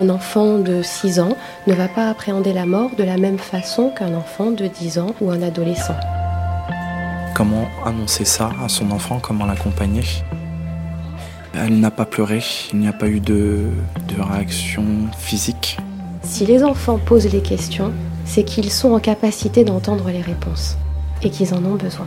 Un enfant de 6 ans ne va pas appréhender la mort de la même façon qu'un enfant de 10 ans ou un adolescent. Comment annoncer ça à son enfant Comment l'accompagner? Elle n'a pas pleuré, il n'y a pas eu de, de réaction physique. Si les enfants posent les questions, c'est qu'ils sont en capacité d'entendre les réponses et qu'ils en ont besoin.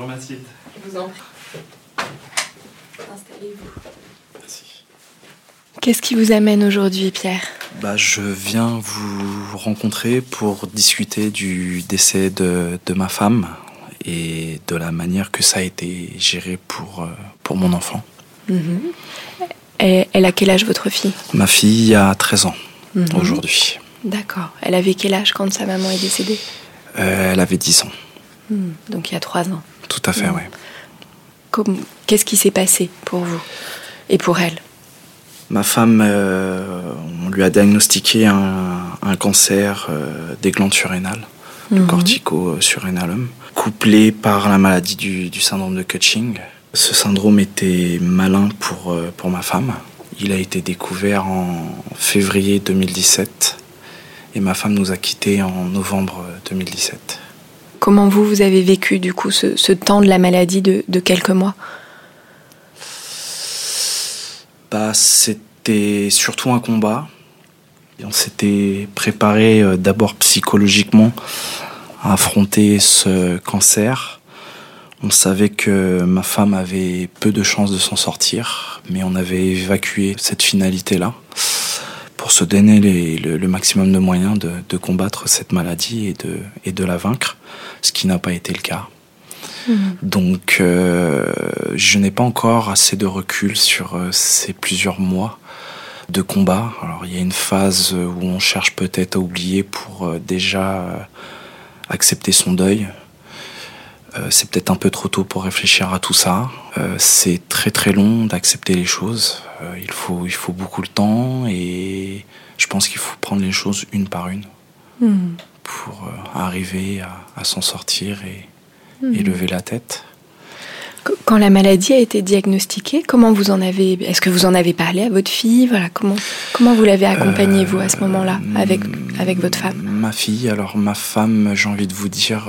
Bonjour Mathilde. je vous en prie. Installez-vous. Merci. Qu'est-ce qui vous amène aujourd'hui Pierre? Bah, je viens vous rencontrer pour discuter du décès de, de ma femme et de la manière que ça a été géré pour, euh, pour mon enfant. Et Elle a quel âge votre fille? Ma fille a 13 ans Mhm. aujourd'hui. D'accord. Elle avait quel âge quand sa maman est décédée? Euh, elle avait 10 ans. Hmm, Donc il y a trois ans. Tout à fait, Mhm. oui. Qu'est-ce qui s'est passé pour vous et pour elle? Ma femme, euh, on lui a diagnostiqué un, un cancer euh, des glandes surrénales, le Mhm. cortico-surrénalum, couplé par la maladie du, du syndrome de Cushing. Ce syndrome était malin pour, euh, pour ma femme. Il a été découvert en février 2017 et ma femme nous a quittés en novembre 2017. Comment vous, vous avez vécu du coup ce, temps de la maladie de, quelques mois? Bah, c'était surtout un combat. On s'était préparé euh, d'abord psychologiquement à affronter ce cancer. On savait que ma femme avait peu de chances de s'en sortir, mais on avait évacué cette finalité-là pour se donner les- le, le maximum de moyens de, de combattre cette maladie et de, et de la vaincre, ce qui n'a pas été le cas. Donc, euh, je n'ai pas encore assez de recul sur euh, ces plusieurs mois de combat. Alors, il y a une phase où on cherche peut-être à oublier pour euh, déjà accepter son deuil. Euh, c'est peut-être un peu trop tôt pour réfléchir à tout ça. Euh, c'est très très long d'accepter les choses. Euh, il faut il faut beaucoup de temps et je pense qu'il faut prendre les choses une par une pour euh, arriver à, à s'en sortir et, et lever la tête. Qu- Quand la maladie a été diagnostiquée, comment vous en avez Est-ce que vous en avez parlé à votre fille? Voilà, comment comment vous l'avez accompagnée vous à ce moment-là avec avec votre femme? Ma fille, alors ma femme, j'ai envie de vous dire,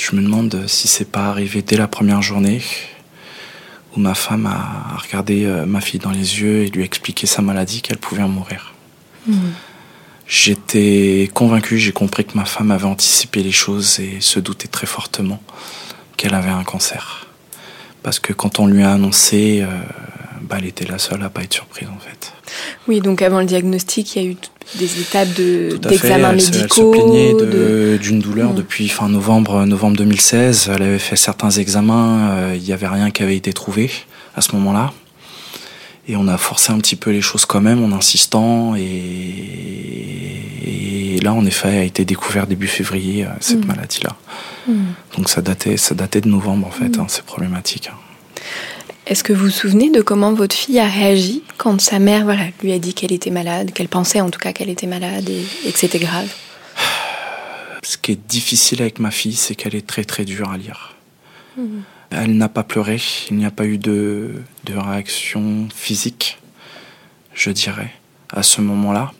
je me demande si c'est pas arrivé dès la première journée où ma femme a, regardé euh, ma fille dans les yeux et lui expliqué sa maladie qu'elle pouvait en mourir. J'étais convaincu, j'ai compris que ma femme avait anticipé les choses et se doutait très fortement qu'elle avait un cancer. Parce que quand on lui a annoncé, euh, bah, elle était la seule à pas être surprise en fait. Oui, donc avant le diagnostic, il y a eu des étapes de d'examens Elle se- médicaux. Elle se plaignait de- de- d'une douleur Mm. depuis fin novembre, novembre 2016. Elle avait fait certains examens. euh, Il n'y avait rien qui avait été trouvé à ce moment-là. Et on a forcé un petit peu les choses quand même en insistant. Et, et là, en effet, a été découvert début février cette Mm. maladie-là. Mm. Donc ça datait, ça datait de novembre en fait. Hein, c'est problématique. Est-ce que vous vous souvenez de comment votre fille a réagi quand sa mère voilà, lui a dit qu'elle était malade, qu'elle pensait en tout cas qu'elle était malade et, et que c'était grave? Ce qui est difficile avec ma fille, c'est qu'elle est très très dure à lire. Elle n'a pas pleuré, il n'y a pas eu de, de réaction physique, je dirais, à ce moment-là.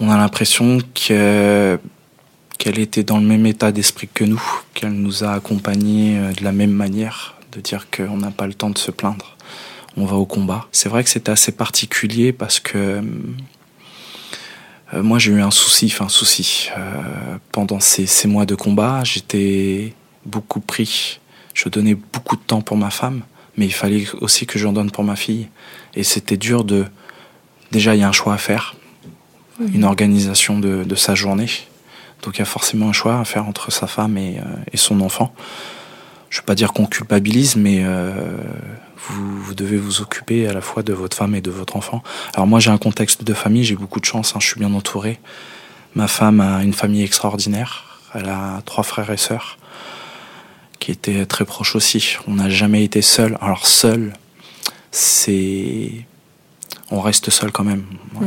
On a l'impression que- qu'elle était dans le même état d'esprit que nous, qu'elle nous a accompagnés euh, de la même manière, de dire qu'on n'a pas le temps de se plaindre, on va au combat. C'est vrai que c'était assez particulier parce que euh, moi j'ai eu un souci, enfin un souci. Euh, pendant ces, ces mois de combat, j'étais beaucoup pris. Je donnais beaucoup de temps pour ma femme, mais il fallait aussi que j'en donne pour ma fille. Et c'était dur de... Déjà, il y a un choix à faire, une organisation de, de sa journée. Donc il y a forcément un choix à faire entre sa femme et, euh, et son enfant. Je ne veux pas dire qu'on culpabilise, mais euh, vous, vous devez vous occuper à la fois de votre femme et de votre enfant. Alors moi j'ai un contexte de famille, j'ai beaucoup de chance, hein, je suis bien entouré. Ma femme a une famille extraordinaire, elle a trois frères et sœurs qui étaient très proches aussi. On n'a jamais été seul. Alors seul, c'est... On reste seul quand même. Euh,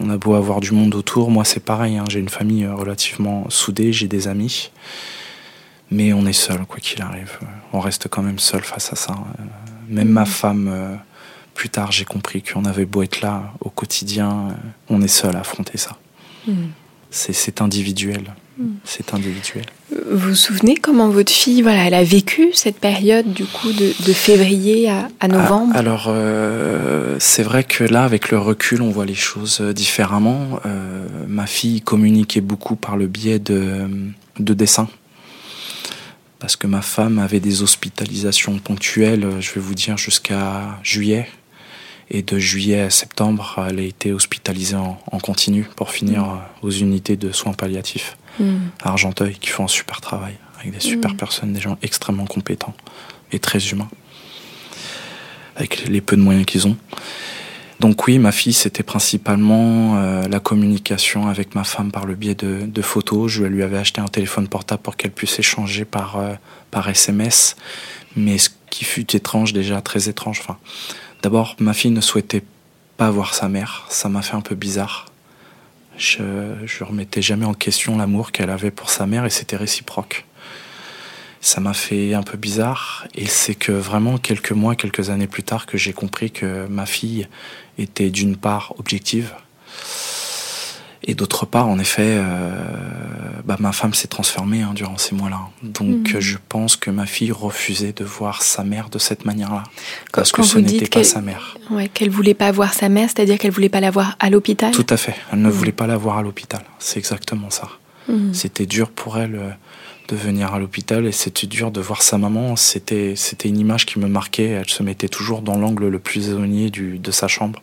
on a beau avoir du monde autour, moi c'est pareil, hein, j'ai une famille euh, relativement soudée, j'ai des amis, mais on est seul quoi qu'il arrive. On reste quand même seul face à ça. Même ma femme, euh, plus tard j'ai compris qu'on avait beau être là au quotidien, euh, on est seul à affronter ça. C'est- C'est individuel. C'est individuel. Vous vous souvenez comment votre fille voilà, elle a vécu cette période du coup de, de février à, à novembre? Ah, alors, euh, c'est vrai que là, avec le recul, on voit les choses différemment. Euh, ma fille communiquait beaucoup par le biais de, de dessins. Parce que ma femme avait des hospitalisations ponctuelles, je vais vous dire, jusqu'à juillet. Et de juillet à septembre, elle a été hospitalisée en, en continu pour finir euh, aux unités de soins palliatifs Mm. à Argenteuil, qui font un super travail, avec des super Mm. personnes, des gens extrêmement compétents et très humains, avec les peu de moyens qu'ils ont. Donc oui, ma fille, c'était principalement euh, la communication avec ma femme par le biais de, photos. Je lui avais acheté un téléphone portable pour qu'elle puisse échanger par, euh, par SMS. Mais ce qui fut étrange, déjà très étrange, enfin, d'abord, ma fille ne souhaitait pas voir sa mère. Ça m'a fait un peu bizarre. Je, je remettais jamais en question l'amour qu'elle avait pour sa mère et c'était réciproque. Ça m'a fait un peu bizarre et c'est que vraiment quelques mois, quelques années plus tard que j'ai compris que ma fille était d'une part objective et d'autre part, en effet, euh, bah, ma femme s'est transformée hein, durant ces mois-là. Donc Mhm. je pense que ma fille refusait de voir sa mère de cette manière-là parce quand que ce n'était pas sa mère. Ouais, qu'elle voulait pas voir sa mère, c'est-à-dire qu'elle voulait pas la voir à l'hôpital? Tout à fait. Elle ne Mhm. voulait pas la voir à l'hôpital. C'est exactement ça. Mhm. C'était dur pour elle euh, de venir à l'hôpital et c'était dur de voir sa maman. C'était, c'était une image qui me marquait. Elle se mettait toujours dans l'angle le plus éloigné du, de sa chambre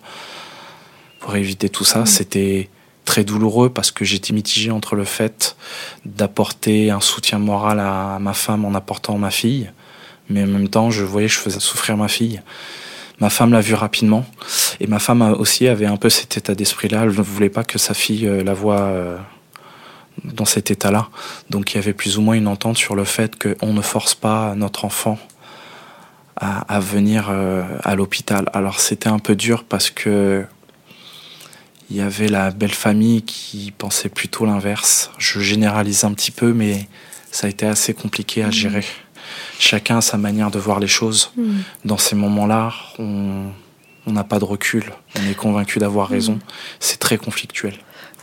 pour éviter tout ça. C'était très douloureux parce que j'étais mitigé entre le fait d'apporter un soutien moral à ma femme en apportant ma fille, mais en même temps, je voyais que je faisais souffrir ma fille. Ma femme l'a vu rapidement et ma femme aussi avait un peu cet état d'esprit-là. Elle ne voulait pas que sa fille euh, la voie euh, dans cet état-là. Donc il y avait plus ou moins une entente sur le fait qu'on ne force pas notre enfant à, à venir euh, à l'hôpital. Alors c'était un peu dur parce que il y avait la belle famille qui pensait plutôt l'inverse. Je généralise un petit peu, mais ça a été assez compliqué à gérer. Chacun a sa manière de voir les choses. Mhm. Dans ces moments-là, on on n'a pas de recul. On est convaincu d'avoir raison. C'est très conflictuel.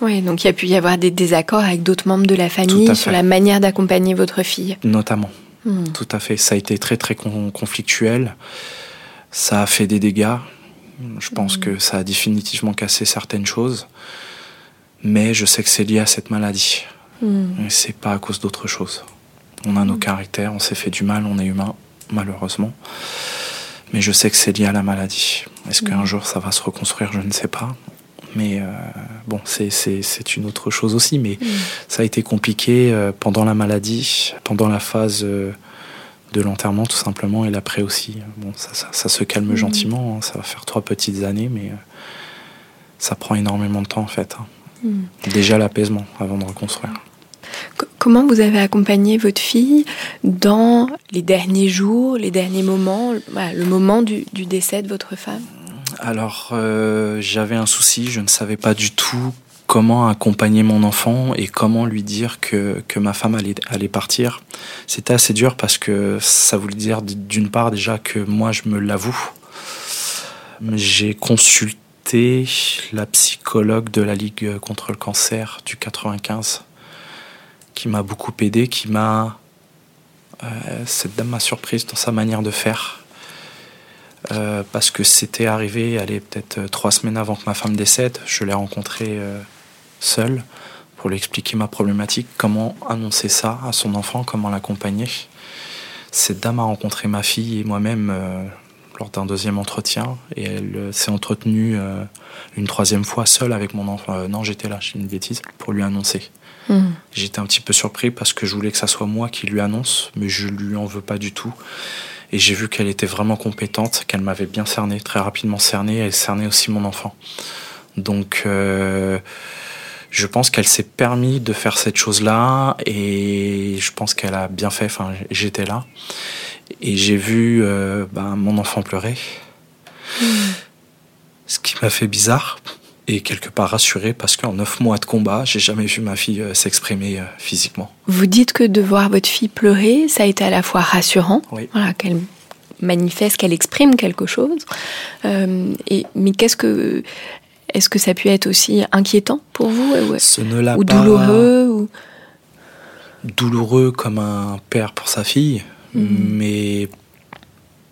Ouais, donc il y a pu y avoir des désaccords avec d'autres membres de la famille sur la manière d'accompagner votre fille. Notamment. Mhm. Tout à fait. Ça a été très très con- conflictuel. Ça a fait des dégâts. Je pense que ça a définitivement cassé certaines choses. Mais je sais que c'est lié à cette maladie. Mhm. Et c'est pas à cause d'autre chose. On a nos caractères, on s'est fait du mal, on est humain, malheureusement. Mais je sais que c'est lié à la maladie. Est-ce qu'un jour ça va se reconstruire Je ne sais pas. Mais euh, bon, c'est- une autre chose aussi. Mais ça a été compliqué euh, pendant la maladie, pendant la phase euh, de l'enterrement tout simplement, et l'après aussi. Bon, ça, ça- ça se calme gentiment. hein. Ça va faire trois petites années, mais ça prend énormément de temps en fait. hein. Hmm. Déjà l'apaisement avant de reconstruire. Comment vous avez accompagné votre fille dans les derniers jours, les derniers moments, le moment du, décès de votre femme? Alors, euh, j'avais un souci, je ne savais pas du tout comment accompagner mon enfant et comment lui dire que, que ma femme allait, allait partir. C'était assez dur parce que ça voulait dire d'une part déjà que moi je me l'avoue. J'ai consulté la psychologue de la Ligue contre le cancer du 95 qui m'a beaucoup aidé, qui m'a... Euh, cette dame m'a surprise dans sa manière de faire. Euh, parce que c'était arrivé, allez, peut-être euh, trois semaines avant que ma femme décède. Je l'ai rencontrée seule pour lui expliquer ma problématique, comment annoncer ça à son enfant, comment l'accompagner. Cette dame a rencontré ma fille et moi-même lors d'un deuxième entretien et elle s'est entretenue une troisième fois seule avec mon enfant. non, j'étais là, j'ai une bêtise, pour lui annoncer. Hmm. J'étais un petit peu surpris parce que je voulais que ça soit moi qui lui annonce, mais je lui en veux pas du tout. Et j'ai vu qu'elle était vraiment compétente, qu'elle m'avait bien cerné, très rapidement cerné. Elle cernait aussi mon enfant. Donc, euh, je pense qu'elle s'est permis de faire cette chose-là et je pense qu'elle a bien fait. Enfin, j'étais là et j'ai vu euh, ben, mon enfant pleurer. Hmm. Ce qui m'a fait bizarre et quelque part rassuré parce qu'en neuf mois de combat, j'ai jamais vu ma fille euh, s'exprimer euh, physiquement. Vous dites que de voir votre fille pleurer, ça a été à la fois rassurant, voilà, qu'elle manifeste, qu'elle exprime quelque chose. Euh, et, mais qu'est-ce que est-ce que ça a pu être aussi inquiétant pour vous Ce ne l'a ou douloureux ou... Douloureux comme un père pour sa fille, mhm. mais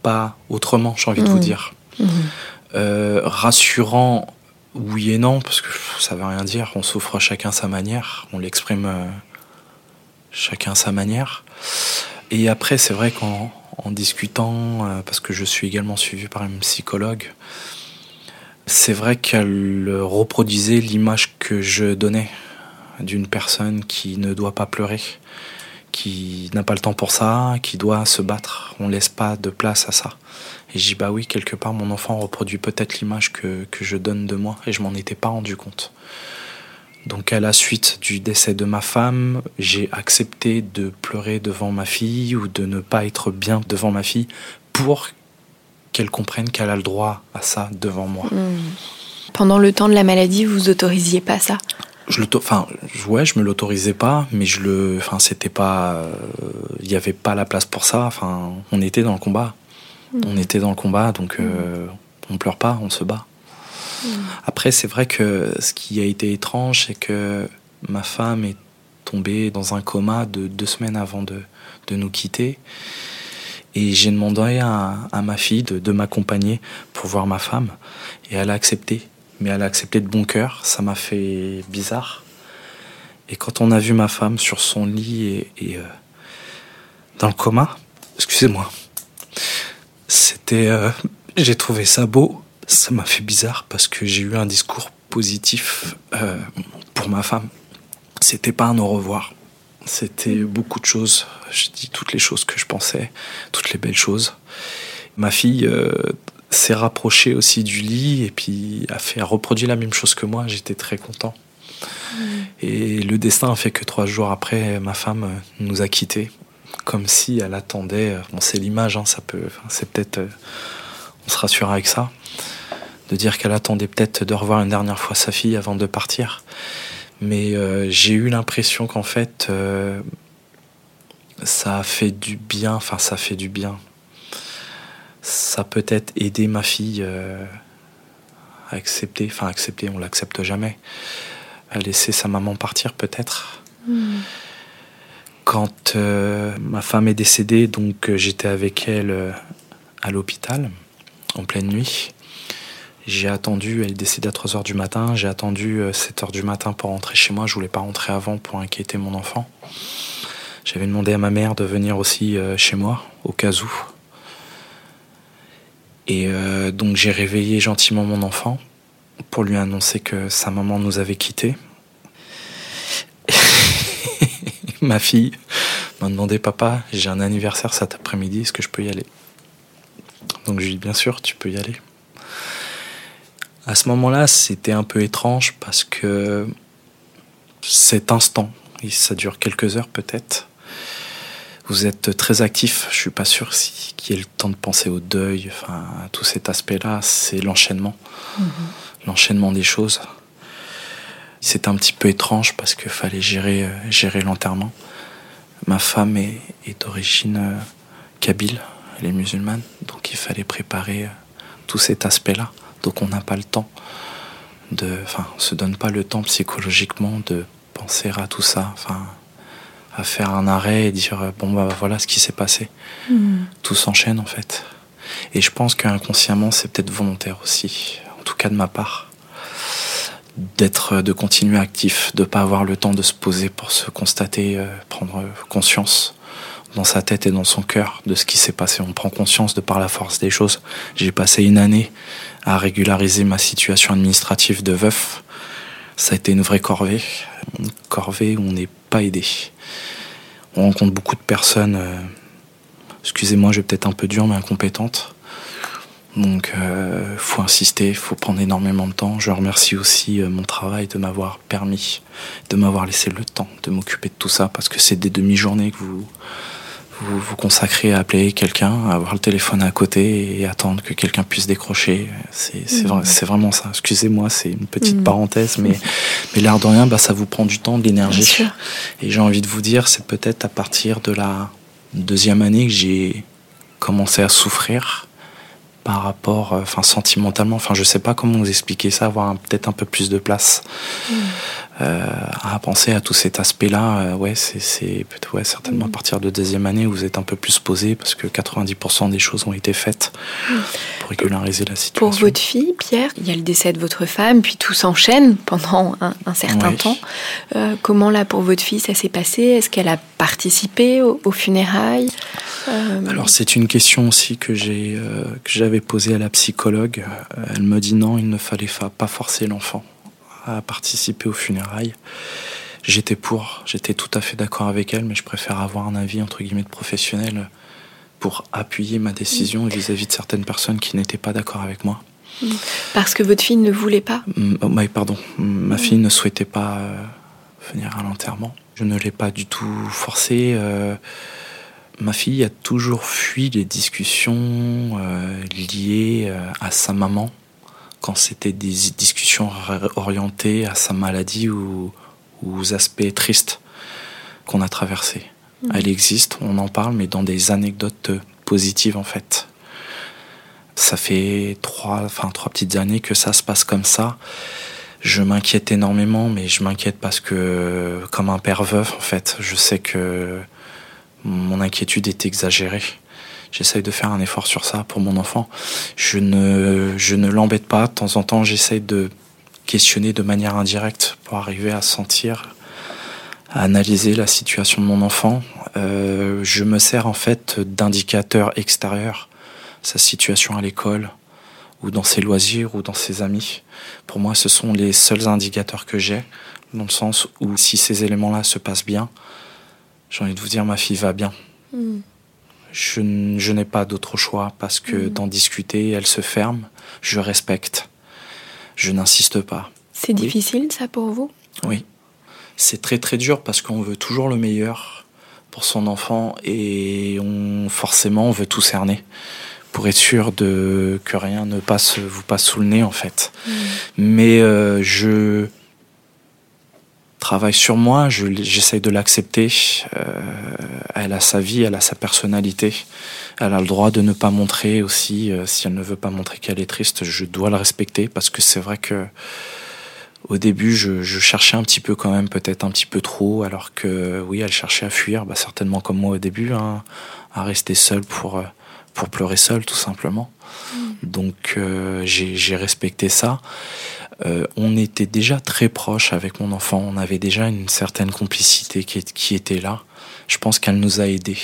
pas autrement, j'ai envie de vous mhm. dire. Mhm. rassurant oui et non, parce que ça veut rien dire. On souffre chacun sa manière, on l'exprime euh, chacun sa manière. Et après, c'est vrai qu'en en discutant, euh, parce que je suis également suivi par une psychologue, c'est vrai qu'elle reproduisait l'image que je donnais d'une personne qui ne doit pas pleurer, qui n'a pas le temps pour ça, qui doit se battre. On laisse pas de place à ça. Et je dis bah oui, quelque part mon enfant reproduit peut-être l'image que, que, je donne de moi et je m'en étais pas rendu compte. Donc à la suite du décès de ma femme, j'ai accepté de pleurer devant ma fille ou de ne pas être bien devant ma fille pour qu'elle comprenne qu'elle a le droit à ça devant moi. Hmm. Pendant le temps de la maladie, vous autorisiez pas ça? Je enfin ouais je me l'autorisais pas mais je le enfin c'était pas il euh, n'y avait pas la place pour ça enfin on était dans le combat on était dans le combat, donc euh, on pleure pas, on se bat. Après, c'est vrai que ce qui a été étrange, c'est que ma femme est tombée dans un coma de deux semaines avant de, nous quitter. Et j'ai demandé à, ma fille de, m'accompagner pour voir ma femme. Et elle a accepté. Mais elle a accepté de bon cœur. Ça m'a fait bizarre. Et quand on a vu ma femme sur son lit et, euh, dans le coma, excusez-moi, c'était, euh, j'ai trouvé ça beau. Ça m'a fait bizarre parce que j'ai eu un discours positif euh, pour ma femme. C'était pas un au revoir. C'était beaucoup de choses. Je dis toutes les choses que je pensais, toutes les belles choses. Ma fille euh, s'est rapprochée aussi du lit et puis a fait a reproduit la même chose que moi. J'étais très content. Mmh. Et le destin a fait que trois jours après, ma femme nous a quittés comme si elle attendait. Euh, bon, c'est l'image, hein, ça peut. C'est peut-être. Euh, on se rassure avec ça. De dire qu'elle attendait peut-être de revoir une dernière fois sa fille avant de partir. Mais euh, j'ai eu l'impression qu'en fait, ça a fait du bien. Enfin, ça fait du bien. Ça peut-être aidé ma fille à accepter. Enfin, accepter, on l'accepte jamais. À laisser sa maman partir, peut-être. Hmm. Quand euh, ma femme est décédée, donc euh, j'étais avec elle euh, à l'hôpital en pleine nuit. J'ai attendu, elle est décédée à 3h du matin, j'ai attendu 7h du matin pour rentrer chez moi, je voulais pas rentrer avant pour inquiéter mon enfant. J'avais demandé à ma mère de venir aussi chez moi, au cas où. Et donc j'ai réveillé gentiment mon enfant pour lui annoncer que sa maman nous avait quittés ma fille m'a demandé Papa, j'ai un anniversaire cet après-midi, est-ce que je peux y aller? Donc je lui ai dit Bien sûr, tu peux y aller. À ce moment-là, c'était un peu étrange parce que cet instant. Et ça dure quelques heures peut-être. Vous êtes très actif. Je suis pas sûr si qu'il y ait le temps de penser au deuil, enfin tout cet aspect-là. C'est l'enchaînement, mhm. l'enchaînement des choses. C'était un petit peu étrange parce qu'il fallait gérer, euh, gérer l'enterrement. Ma femme est, d'origine euh, kabyle, elle est musulmane, donc il fallait préparer euh, tout cet aspect-là. Donc on n'a pas le temps de, enfin, on se donne pas le temps psychologiquement de penser à tout ça, enfin, à faire un arrêt et dire bon bah voilà ce qui s'est passé. Hmm. Tout s'enchaîne en fait. Et je pense qu'inconsciemment c'est peut-être volontaire aussi, en tout cas de ma part, d'être, de continuer actif, de pas avoir le temps de se poser pour se constater, euh, prendre conscience dans sa tête et dans son cœur de ce qui s'est passé. On prend conscience de par la force des choses. J'ai passé une année à régulariser ma situation administrative de veuf. Ça a été une vraie corvée, une corvée où on n'est pas aidé. On rencontre beaucoup de personnes, euh, excusez-moi, je vais peut-être un peu dur, mais incompétentes. Donc, euh, faut insister, faut prendre énormément de temps. Je remercie aussi euh, mon travail de m'avoir permis, de m'avoir laissé le temps de m'occuper de tout ça, parce que c'est des demi-journées que vous, vous vous consacrez à appeler quelqu'un, à avoir le téléphone à côté et attendre que quelqu'un puisse décrocher. C'est mmh. vraiment ça. Excusez-moi, c'est une petite mmh. parenthèse, mais, mais l'air de rien, bah, ça vous prend du temps, de l'énergie. Et j'ai envie de vous dire, c'est peut-être à partir de la deuxième année que j'ai commencé à souffrir par rapport, euh, enfin sentimentalement, enfin je sais pas comment vous expliquer ça, avoir peut-être un peu plus de place. Mmh. Euh, à penser à tout cet aspect-là, euh, ouais, c'est ouais, certainement à mm. partir de deuxième année où vous êtes un peu plus posé parce que 90% des choses ont été faites mm. pour régulariser la situation. Pour votre fille, Pierre, il y a le décès de votre femme, puis tout s'enchaîne pendant un, certain temps. Euh, comment là pour votre fille ça s'est passé? Est-ce qu'elle a participé aux, funérailles? Alors c'est une question aussi que j'ai que j'avais posée à la psychologue. Elle me dit non, il ne fallait pas forcer l'enfant à participer aux funérailles. J'étais pour, j'étais tout à fait d'accord avec elle, mais je préfère avoir un avis entre guillemets de professionnel pour appuyer ma décision vis-à-vis de certaines personnes qui n'étaient pas d'accord avec moi. Parce que votre fille ne voulait pas? Oh, Pardon, ma fille ne souhaitait pas euh, venir à l'enterrement. Je ne l'ai pas du tout forcée. Euh, ma fille a toujours fui les discussions euh, liées à sa maman quand c'était des discussions orientées à sa maladie ou, aux aspects tristes qu'on a traversés. Mmh. Elle existe, on en parle, mais dans des anecdotes positives en fait. Ça fait trois, enfin trois petites années que ça se passe comme ça. Je m'inquiète énormément, mais je m'inquiète parce que, comme un père veuf, en fait, je sais que mon inquiétude est exagérée. J'essaye de faire un effort sur ça pour mon enfant. Je ne, je ne l'embête pas. De temps en temps, j'essaye de questionner de manière indirecte pour arriver à sentir, à analyser la situation de mon enfant. Euh, je me sers en fait d'indicateurs extérieurs, sa situation à l'école, ou dans ses loisirs, ou dans ses amis. Pour moi, ce sont les seuls indicateurs que j'ai, dans le sens où si ces éléments-là se passent bien, j'ai envie de vous dire ma fille va bien. Hmm je, n'ai pas d'autre choix parce que mm. d'en discuter, elle se ferme. Je respecte. Je n'insiste pas. C'est difficile ça pour vous? Oui. C'est très très dur parce qu'on veut toujours le meilleur pour son enfant et on forcément on veut tout cerner pour être sûr de que rien ne passe vous passe sous le nez en fait. Mm. Mais euh, je travaille sur moi, j'essaye de l'accepter. Euh, elle a sa vie, elle a sa personnalité. Elle a le droit de ne pas montrer aussi. Euh, si elle ne veut pas montrer qu'elle est triste, je dois la respecter parce que c'est vrai que au début, je, cherchais un petit peu quand même, peut-être un petit peu trop, alors que oui, elle cherchait à fuir, bah, certainement comme moi au début, hein, à rester seule pour, euh, pour pleurer seule, tout simplement. Mm. Donc euh, j'ai respecté ça. Euh, on était déjà très proches avec mon enfant. On avait déjà une certaine complicité qui, qui était là. Je pense qu'elle nous a aidés,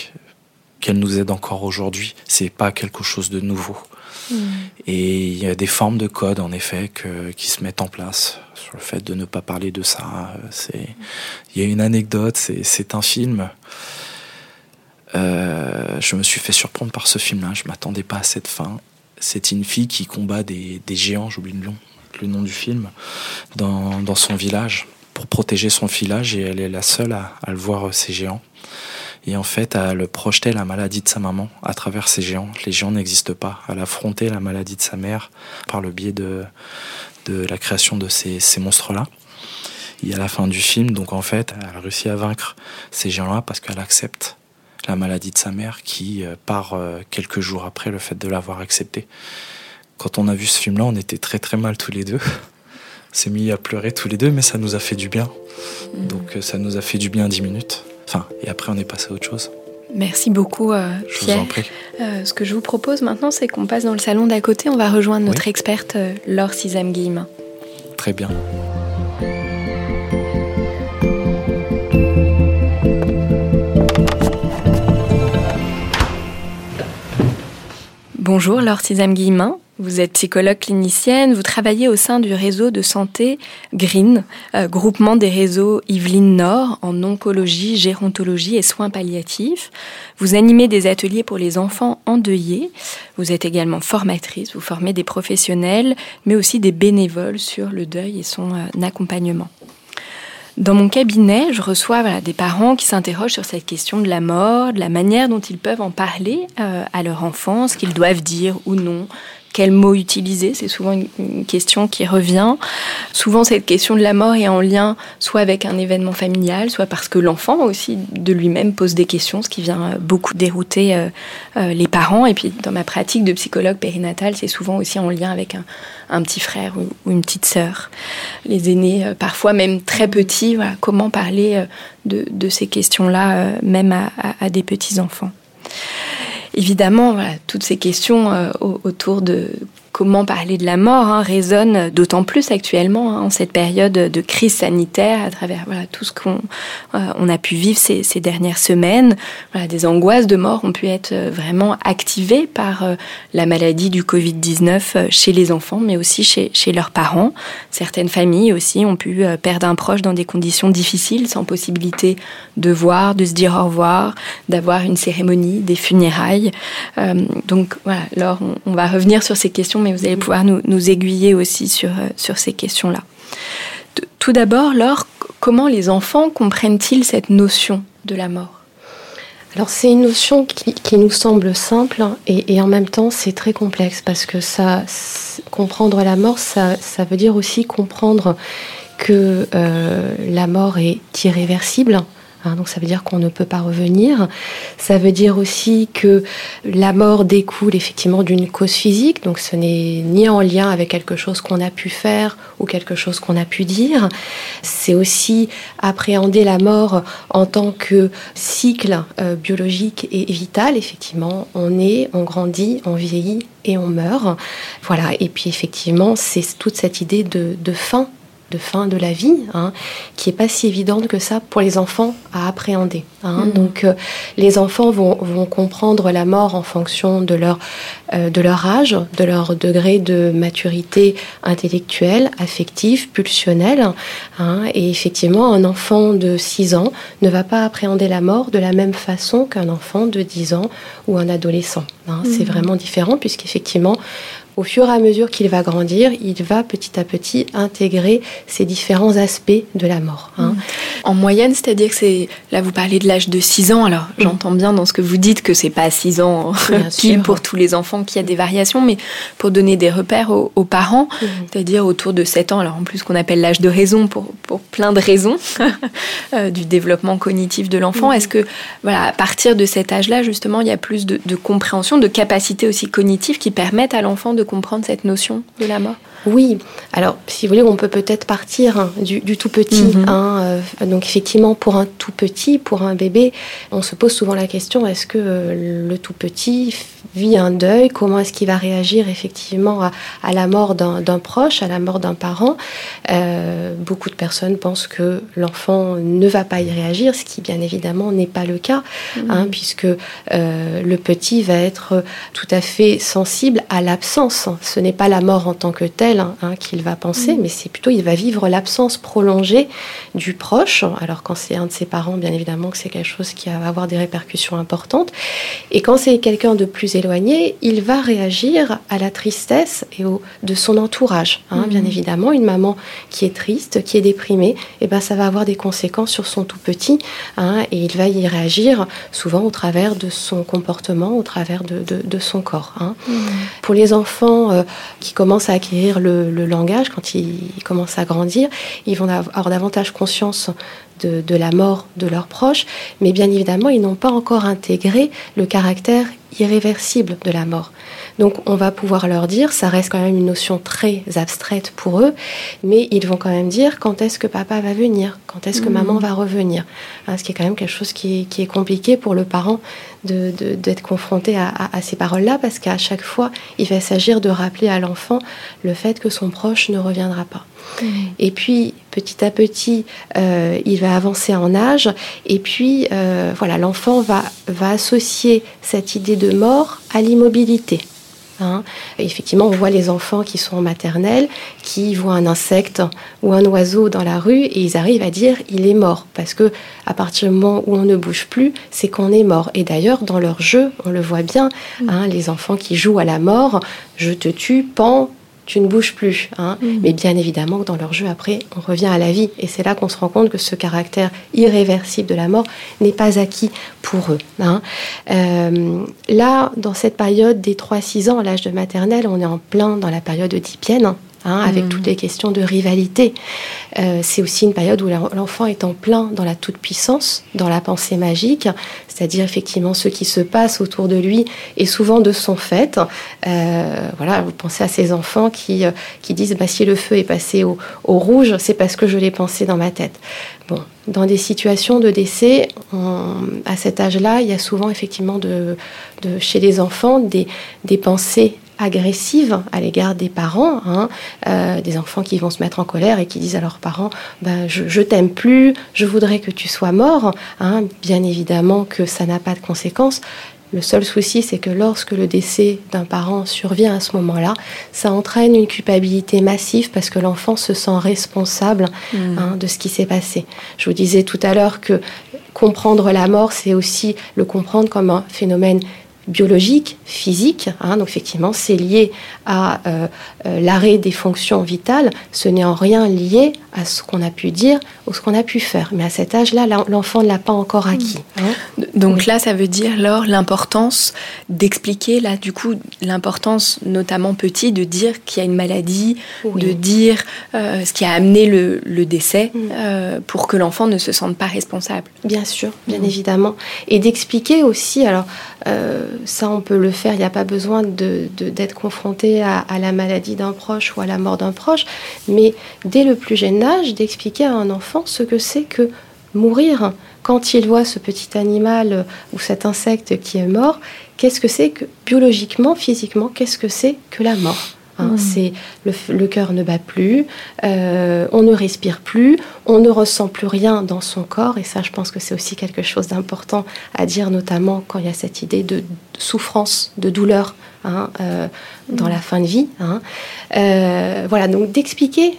qu'elle nous aide encore aujourd'hui. C'est pas quelque chose de nouveau. Hmm. Et il y a des formes de code, en effet, qui se mettent en place sur le fait de ne pas parler de ça. C'est, il y a une anecdote. C'est un film. Euh, je me suis fait surprendre par ce film-là. Je m'attendais pas à cette fin. C'est une fille qui combat des, des géants. J'oublie le nom le nom du film, dans, dans son village. pour protéger son filage et elle est la seule à, le voir ces géants. Et en fait, elle projetait la maladie de sa maman à travers ces géants. Les géants n'existent pas. Elle affrontait la maladie de sa mère par le biais de, de la création de ces, ces monstres-là. Et à la fin du film, donc en fait, elle a réussi à vaincre ces géants-là parce qu'elle accepte la maladie de sa mère qui euh, part euh, quelques jours après le fait de l'avoir accepté. Quand on a vu ce film-là, on était très très mal tous les deux. On s'est mis à pleurer tous les deux, mais ça nous a fait du bien. Mm. Donc euh, ça nous a fait du bien dix minutes. Enfin, et après on est passé à autre chose. Merci beaucoup, Pierre. Je vous en prie. ce que je vous propose maintenant, c'est qu'on passe dans le salon d'à côté. On va rejoindre notre experte Laure Sizam-Guillemin. Très bien. Bonjour Laure Sizam-Guillemin. Vous êtes psychologue clinicienne, vous travaillez au sein du réseau de santé Green, euh, groupement des réseaux Yvelines Nord en oncologie, gérontologie et soins palliatifs. Vous animez des ateliers pour les enfants endeuillés. Vous êtes également formatrice, vous formez des professionnels, mais aussi des bénévoles sur le deuil et son euh, accompagnement. Dans mon cabinet, je reçois des parents qui s'interrogent sur cette question de la mort, de la manière dont ils peuvent en parler euh, à leur enfant, ce qu'ils doivent dire ou non, quel mot utiliser C'est souvent une, question qui revient. Souvent, cette question de la mort est en lien soit avec un événement familial, soit parce que l'enfant aussi de lui-même pose des questions, ce qui vient beaucoup dérouter euh, euh, les parents. Et puis, dans ma pratique de psychologue périnatale, c'est souvent aussi en lien avec un, petit frère ou, une petite sœur. Les aînés, euh, parfois même très petits, comment parler de, ces questions-là, même à, à des petits-enfants évidemment, voilà, toutes ces questions euh, autour de comment parler de la mort hein, résonne d'autant plus actuellement hein, en cette période de crise sanitaire à travers tout ce qu'on euh, a pu vivre ces, dernières semaines. Des angoisses de mort ont pu être euh, vraiment activées par euh, la maladie du Covid-19 chez les enfants, mais aussi chez, leurs parents. Certaines familles aussi ont pu perdre un proche dans des conditions difficiles, sans possibilité de voir, de se dire au revoir, d'avoir une cérémonie, des funérailles. donc voilà, alors on va revenir sur ces questions mais vous allez pouvoir nous, aiguiller aussi sur, euh, sur ces questions-là. Tout d'abord, Laure, comment les enfants comprennent-ils cette notion de la mort? Alors c'est une notion qui, nous semble simple et, en même temps c'est très complexe parce que ça, comprendre la mort, ça, veut dire aussi comprendre que euh, la mort est irréversible, Hein, donc ça veut dire qu'on ne peut pas revenir. Ça veut dire aussi que la mort découle effectivement d'une cause physique, donc ce n'est ni en lien avec quelque chose qu'on a pu faire ou quelque chose qu'on a pu dire. C'est aussi appréhender la mort en tant que cycle euh, biologique et vital. Effectivement, on est, on grandit, on vieillit et on meurt. Voilà. Et puis effectivement, c'est toute cette idée de, de fin de fin de la vie, hein, qui est pas si évidente que ça pour les enfants à appréhender. Hein. Mm. Donc euh, les enfants vont, comprendre la mort en fonction de leur, euh, de leur âge, de leur degré de maturité intellectuelle, affective, pulsionnelle. Hein. Et effectivement, un enfant de 6 ans ne va pas appréhender la mort de la même façon qu'un enfant de 10 ans ou un adolescent. C'est mm. vraiment différent puisqu'effectivement, au fur et à mesure qu'il va grandir, il va petit à petit intégrer ces différents aspects de la mort. Hein. Mm. En moyenne, c'est-à-dire que c'est là vous parlez de l'âge de 6 ans. Alors mm. j'entends bien dans ce que vous dites que c'est pas 6 ans pile pour tous les enfants qu'il y a des variations, mais pour donner des repères aux, parents, mm. c'est-à-dire autour de 7 ans. Alors en plus qu'on appelle l'âge de raison pour, pour plein de raisons euh, du développement cognitif de l'enfant. Est-ce que voilà à partir de cet âge-là justement il y a plus de, de compréhension, de capacité aussi cognitive qui permettent à l'enfant de comprendre cette notion de la mort Oui, alors si vous voulez, on peut peut-être partir hein, du, tout petit. Mhm. Hein, euh, donc effectivement, pour un tout petit, pour un bébé, on se pose souvent la question est-ce que euh, le tout petit vit un deuil? Comment est-ce qu'il va réagir effectivement à, la mort d'un proche, à la mort d'un parent? Euh, Beaucoup de personnes pensent que l'enfant ne va pas y réagir, ce qui bien évidemment n'est pas le cas, hein, mhm. puisque le petit va être tout à fait sensible à l'absence ce n'est pas la mort en tant que telle hein, hein, qu'il va penser, mm. mais c'est plutôt il va vivre l'absence prolongée du proche. Alors quand c'est un de ses parents, bien évidemment que c'est quelque chose qui va avoir des répercussions importantes. Et quand c'est quelqu'un de plus éloigné, il va réagir à la tristesse et au, de son entourage. Hein, Bien mm. évidemment, une maman qui est triste, qui est déprimée, et eh ben ça va avoir des conséquences sur son tout petit, hein, et il va y réagir souvent au travers de son comportement, au travers de, de, son corps. Mm. Pour les enfants euh, qui commencent à acquérir le, langage, quand ils commencent à grandir, ils vont avoir davantage conscience de, la mort de leurs proches, mais bien évidemment, ils n'ont pas encore intégré le caractère irréversible de la mort. Donc on va pouvoir leur dire, ça reste quand même une notion très abstraite pour eux, mais ils vont quand même dire quand est-ce que papa va venir, quand est-ce que mmh. maman va revenir? Hein, ce qui est quand même quelque chose qui est, compliqué pour le parent d'être confronté à, ces paroles-là, parce qu'à chaque fois, il va s'agir de rappeler à l'enfant le fait que son proche ne reviendra pas. Mmh. Et puis, petit à petit, euh, il va avancer en âge, et puis, euh, voilà, l'enfant va, va associer cette idée de mort à l'immobilité. Hein. Effectivement, on voit les enfants qui sont en maternelle, qui voient un insecte ou un oiseau dans la rue et ils arrivent à dire il est mort parce que à partir du moment où on ne bouge plus, c'est qu'on est mort. Et d'ailleurs, dans leur jeu, on le voit bien, hein, les enfants qui jouent à la mort, je te tue, pan, tu ne bouges plus. Hein. Mm. Mais bien évidemment, dans leur jeu, après, on revient à la vie. Et c'est là qu'on se rend compte que ce caractère irréversible de la mort n'est pas acquis pour eux. Hein. Euh, là, dans cette période des 3-6 ans, l'âge de maternelle, on est en plein dans la période oedipienne. Hein, avec mm. toutes les questions de rivalité. Euh, c'est aussi une période où l'enfant est en plein dans la toute-puissance, dans la pensée magique, c'est-à-dire effectivement ce qui se passe autour de lui et souvent de son fait. Euh, voilà, vous pensez à ces enfants qui, euh, qui disent bah, si le feu est passé au, au rouge, c'est parce que je l'ai pensé dans ma tête. Bon, dans des situations de décès, à cet âge-là, il y a souvent effectivement de, de, chez les enfants des, des pensées agressive à l'égard des parents, hein, euh, des enfants qui vont se mettre en colère et qui disent à leurs parents ben, je, t'aime plus, je voudrais que tu sois mort. Hein. Bien évidemment que ça n'a pas de conséquences. Le seul souci, c'est que lorsque le décès d'un parent survient à ce moment-là, ça entraîne une culpabilité massive parce que l'enfant se sent responsable mmh. hein, de ce qui s'est passé. Je vous disais tout à l'heure que comprendre la mort, c'est aussi le comprendre comme un phénomène biologique, physique. Hein, donc effectivement, c'est lié à euh, euh, l'arrêt des fonctions vitales. Ce n'est en rien lié à ce qu'on a pu dire ou ce qu'on a pu faire. Mais à cet âge-là, l'enfant ne l'a pas encore acquis. Mmh. Hein. Donc là, ça veut dire, alors l'importance d'expliquer, là, du coup, l'importance, notamment petit, de dire qu'il y a une maladie, de dire euh, ce qui a amené le, décès mmh. pour que l'enfant ne se sente pas responsable. Bien sûr, bien mmh. évidemment. Et d'expliquer aussi, alors, ça, on peut le faire. Il n'y a pas besoin d'être confronté à, la maladie d'un proche ou à la mort d'un proche. Mais dès le plus jeune âge, d'expliquer à un enfant ce que c'est que mourir. Quand il voit ce petit animal ou cet insecte qui est mort, qu'est-ce que c'est que biologiquement, physiquement, qu'est-ce que c'est que la mort? Hein. C'est le, cœur ne bat plus, euh, on ne respire plus, on ne ressent plus rien dans son corps. Et ça, je pense que c'est aussi quelque chose d'important à dire, notamment quand il y a cette idée de, souffrance, de douleur hein, euh, dans la fin de vie. Hein. Euh, voilà, donc d'expliquer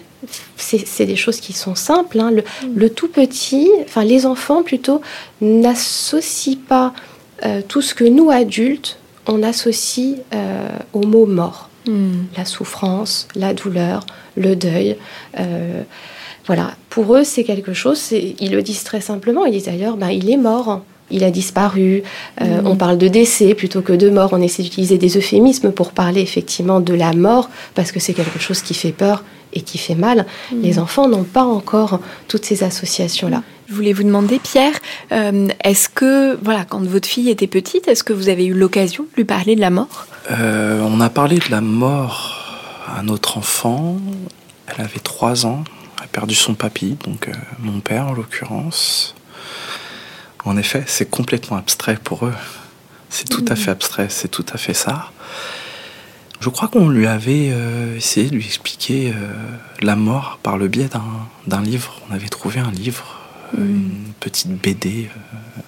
c'est des choses qui sont simples. Le, mm. le, tout petit, enfin les enfants plutôt, n'associent pas tout ce que nous adultes on associe au mot mort. La souffrance, la douleur, le deuil. Euh, voilà, pour eux, c'est quelque chose, ils le disent très simplement. Ils disent d'ailleurs, ben, il est mort, il a disparu. Euh, hmm. On parle de décès plutôt que de mort. On essaie d'utiliser des euphémismes pour parler effectivement de la mort, parce que c'est quelque chose qui fait peur et qui fait mal. Hmm. Les enfants n'ont pas encore toutes ces associations-là. Je voulais vous demander, Pierre, euh, est-ce que, voilà, quand votre fille était petite, est-ce que vous avez eu l'occasion de lui parler de la mort? Euh, On a parlé de la mort à notre enfant. Elle avait trois ans. Elle a perdu son papy, donc euh, mon père en l'occurrence. En effet, c'est complètement abstrait pour eux. C'est tout à mmh. fait abstrait, c'est tout à fait ça. Je crois qu'on lui avait essayé de lui expliquer la mort par le biais d'un livre. On avait trouvé un livre euh, une petite BD. Euh,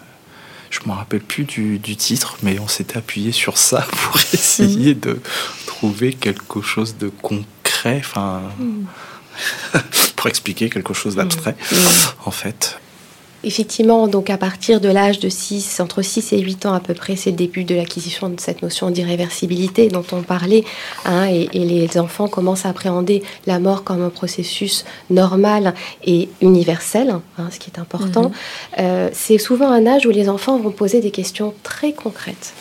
je me rappelle plus du, titre, mais on s'était appuyé sur ça pour essayer de, trouver quelque chose de concret, enfin, pour expliquer quelque chose d'abstrait, en fait. Effectivement, donc à partir de l'âge de 6, entre 6 et 8 ans à peu près, c'est le début de l'acquisition de cette notion d'irréversibilité dont on parlait. Hein, et, les enfants commencent à appréhender la mort comme un processus normal et universel, hein, ce qui est important. Mhm. Euh, c'est souvent un âge où les enfants vont poser des questions très concrètes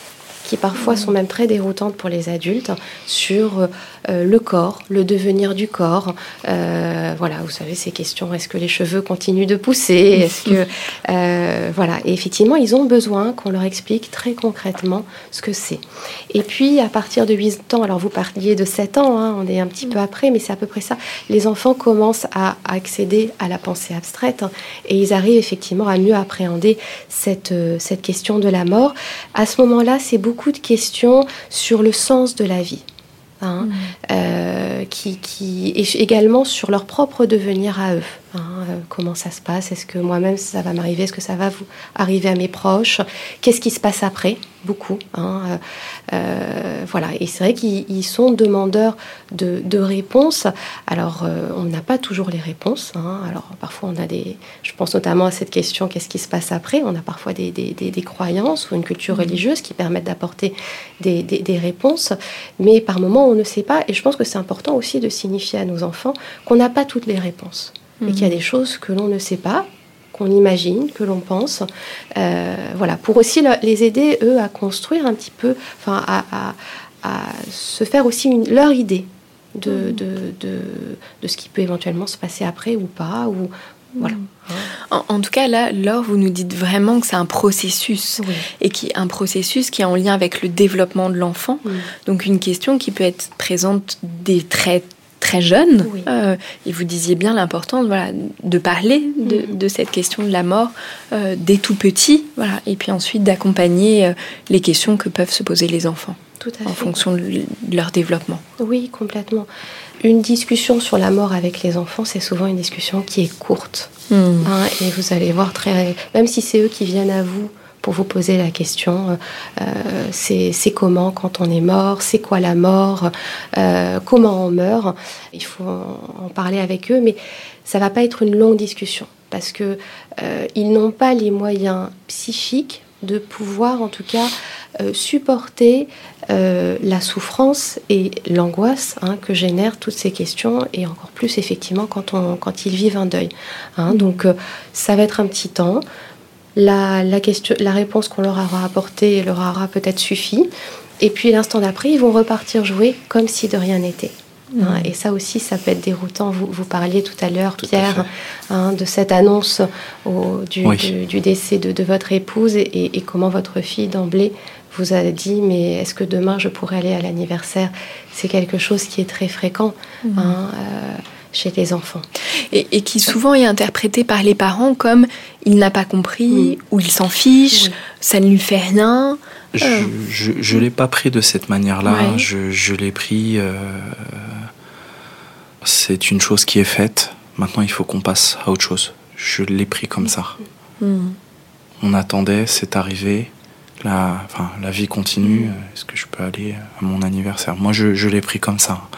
qui parfois sont même très déroutantes pour les adultes, sur euh, euh, le corps, le devenir du corps. Euh, voilà, vous savez, ces questions, est-ce que les cheveux continuent de pousser? Est-ce que. voilà, et effectivement, ils ont besoin qu'on leur explique très concrètement ce que c'est. Et puis, à partir de 8 ans, alors vous parliez de 7 ans, hein, on est un petit peu après, mais c'est à peu près ça, les enfants commencent à, accéder à la pensée abstraite hein, et ils arrivent effectivement à mieux appréhender cette, cette question de la mort. À ce moment-là, c'est beaucoup de questions sur le sens de la vie. Hein, mm. euh, qui, qui, et également sur leur propre devenir à eux. Hein, euh, comment ça se passe? Est-ce que moi-même ça va m'arriver? Est-ce que ça va vous arriver à mes proches? Qu'est-ce qui se passe après? Beaucoup. Hein, euh, euh, voilà. Et c'est vrai qu'ils sont demandeurs de, de réponses. Alors, on n'a pas toujours les réponses. Hein. Alors, parfois, on a des. Je pense notamment à cette question qu'est-ce qui se passe après? On a parfois des, des, des, croyances ou une culture mmh. religieuse qui permettent d'apporter des, réponses. Mais par moments, on ne sait pas. Et je pense que c'est important aussi de signifier à nos enfants qu'on n'a pas toutes les réponses et qu'il y a des choses que l'on ne sait pas, qu'on imagine, que l'on pense. Euh, voilà, pour aussi les aider, eux, à construire un petit peu, enfin, à, se faire aussi une, leur idée de, mm. de, de, de, ce qui peut éventuellement se passer après ou pas. Ou, voilà. Mm. En, tout cas, là, Laure, vous nous dites vraiment que c'est un processus et qui un processus qui est en lien avec le développement de l'enfant. Donc une question qui peut être présente des traits très jeune. Euh, et vous disiez bien l'importance voilà, de parler de, mm. cette question de la mort euh, dès tout petit, voilà, et puis ensuite d'accompagner euh, les questions que peuvent se poser les enfants tout en fonction de, leur développement. Oui, complètement. Une discussion sur la mort avec les enfants, c'est souvent une discussion qui est courte. Mm. Hein, et vous allez voir très, même si c'est eux qui viennent à vous pour vous poser la question, euh, c'est comment quand on est mort, c'est quoi la mort, euh, comment on meurt. Il faut en parler avec eux, mais ça va pas être une longue discussion parce que euh, ils n'ont pas les moyens psychiques de pouvoir en tout cas supporter la souffrance et l'angoisse hein, que génèrent toutes ces questions et encore plus effectivement quand, on, quand ils vivent un deuil. Hein. Donc ça va être un petit temps la, question, la réponse qu'on leur aura apportée leur aura peut-être suffi. Et puis l'instant d'après, ils vont repartir jouer comme si de rien n'était. Mmh. Hein, et ça aussi, ça peut être déroutant. Vous, vous parliez tout à l'heure, Pierre, hein, de cette annonce du, décès de, votre épouse et, comment votre fille d'emblée vous a dit mais est-ce que demain je pourrais aller à l'anniversaire? C'est quelque chose qui est très fréquent. Mmh. Hein, euh, chez les enfants. Et, qui souvent est interprété par les parents comme il n'a pas compris ou il s'en fiche, ça ne lui fait rien. Je ne euh. l'ai pas pris de cette manière-là. Je, l'ai pris. Euh, c'est une chose qui est faite. Maintenant, il faut qu'on passe à autre chose. Je l'ai pris comme ça. Mm. On attendait, c'est arrivé. La, enfin, la vie continue. Est-ce que je peux aller à mon anniversaire? Moi, je, je l'ai pris comme ça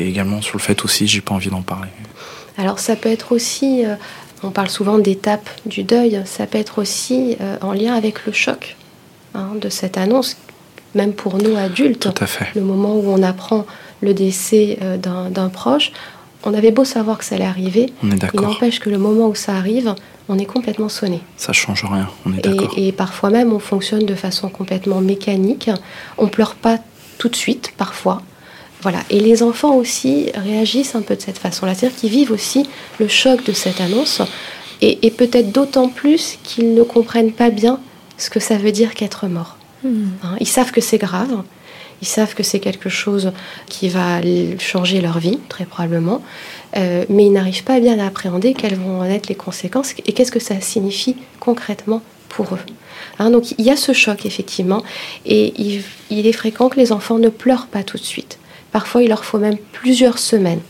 et également sur le fait aussi, j'ai pas envie d'en parler. Alors ça peut être aussi, euh, on parle souvent d'étapes du deuil, ça peut être aussi euh, en lien avec le choc hein, de cette annonce, même pour nous adultes. Tout à fait. Le moment où on apprend le décès euh, d'un proche, on avait beau savoir que ça allait arriver, on est il n'empêche que le moment où ça arrive, on est complètement sonné. Ça change rien, on est d'accord. Et, et, parfois même, on fonctionne de façon complètement mécanique. On pleure pas tout de suite, parfois. Voilà. Et les enfants aussi réagissent un peu de cette façon-là, c'est-à-dire qu'ils vivent aussi le choc de cette annonce, et, peut-être d'autant plus qu'ils ne comprennent pas bien ce que ça veut dire qu'être mort. Hmm. Hein, ils savent que c'est grave, ils savent que c'est quelque chose qui va changer leur vie, très probablement, euh, mais ils n'arrivent pas bien à appréhender quelles vont en être les conséquences et qu'est-ce que ça signifie concrètement pour eux. Hein, donc il y a ce choc, effectivement, et il est fréquent que les enfants ne pleurent pas tout de suite. Parfois, il leur faut même plusieurs semaines.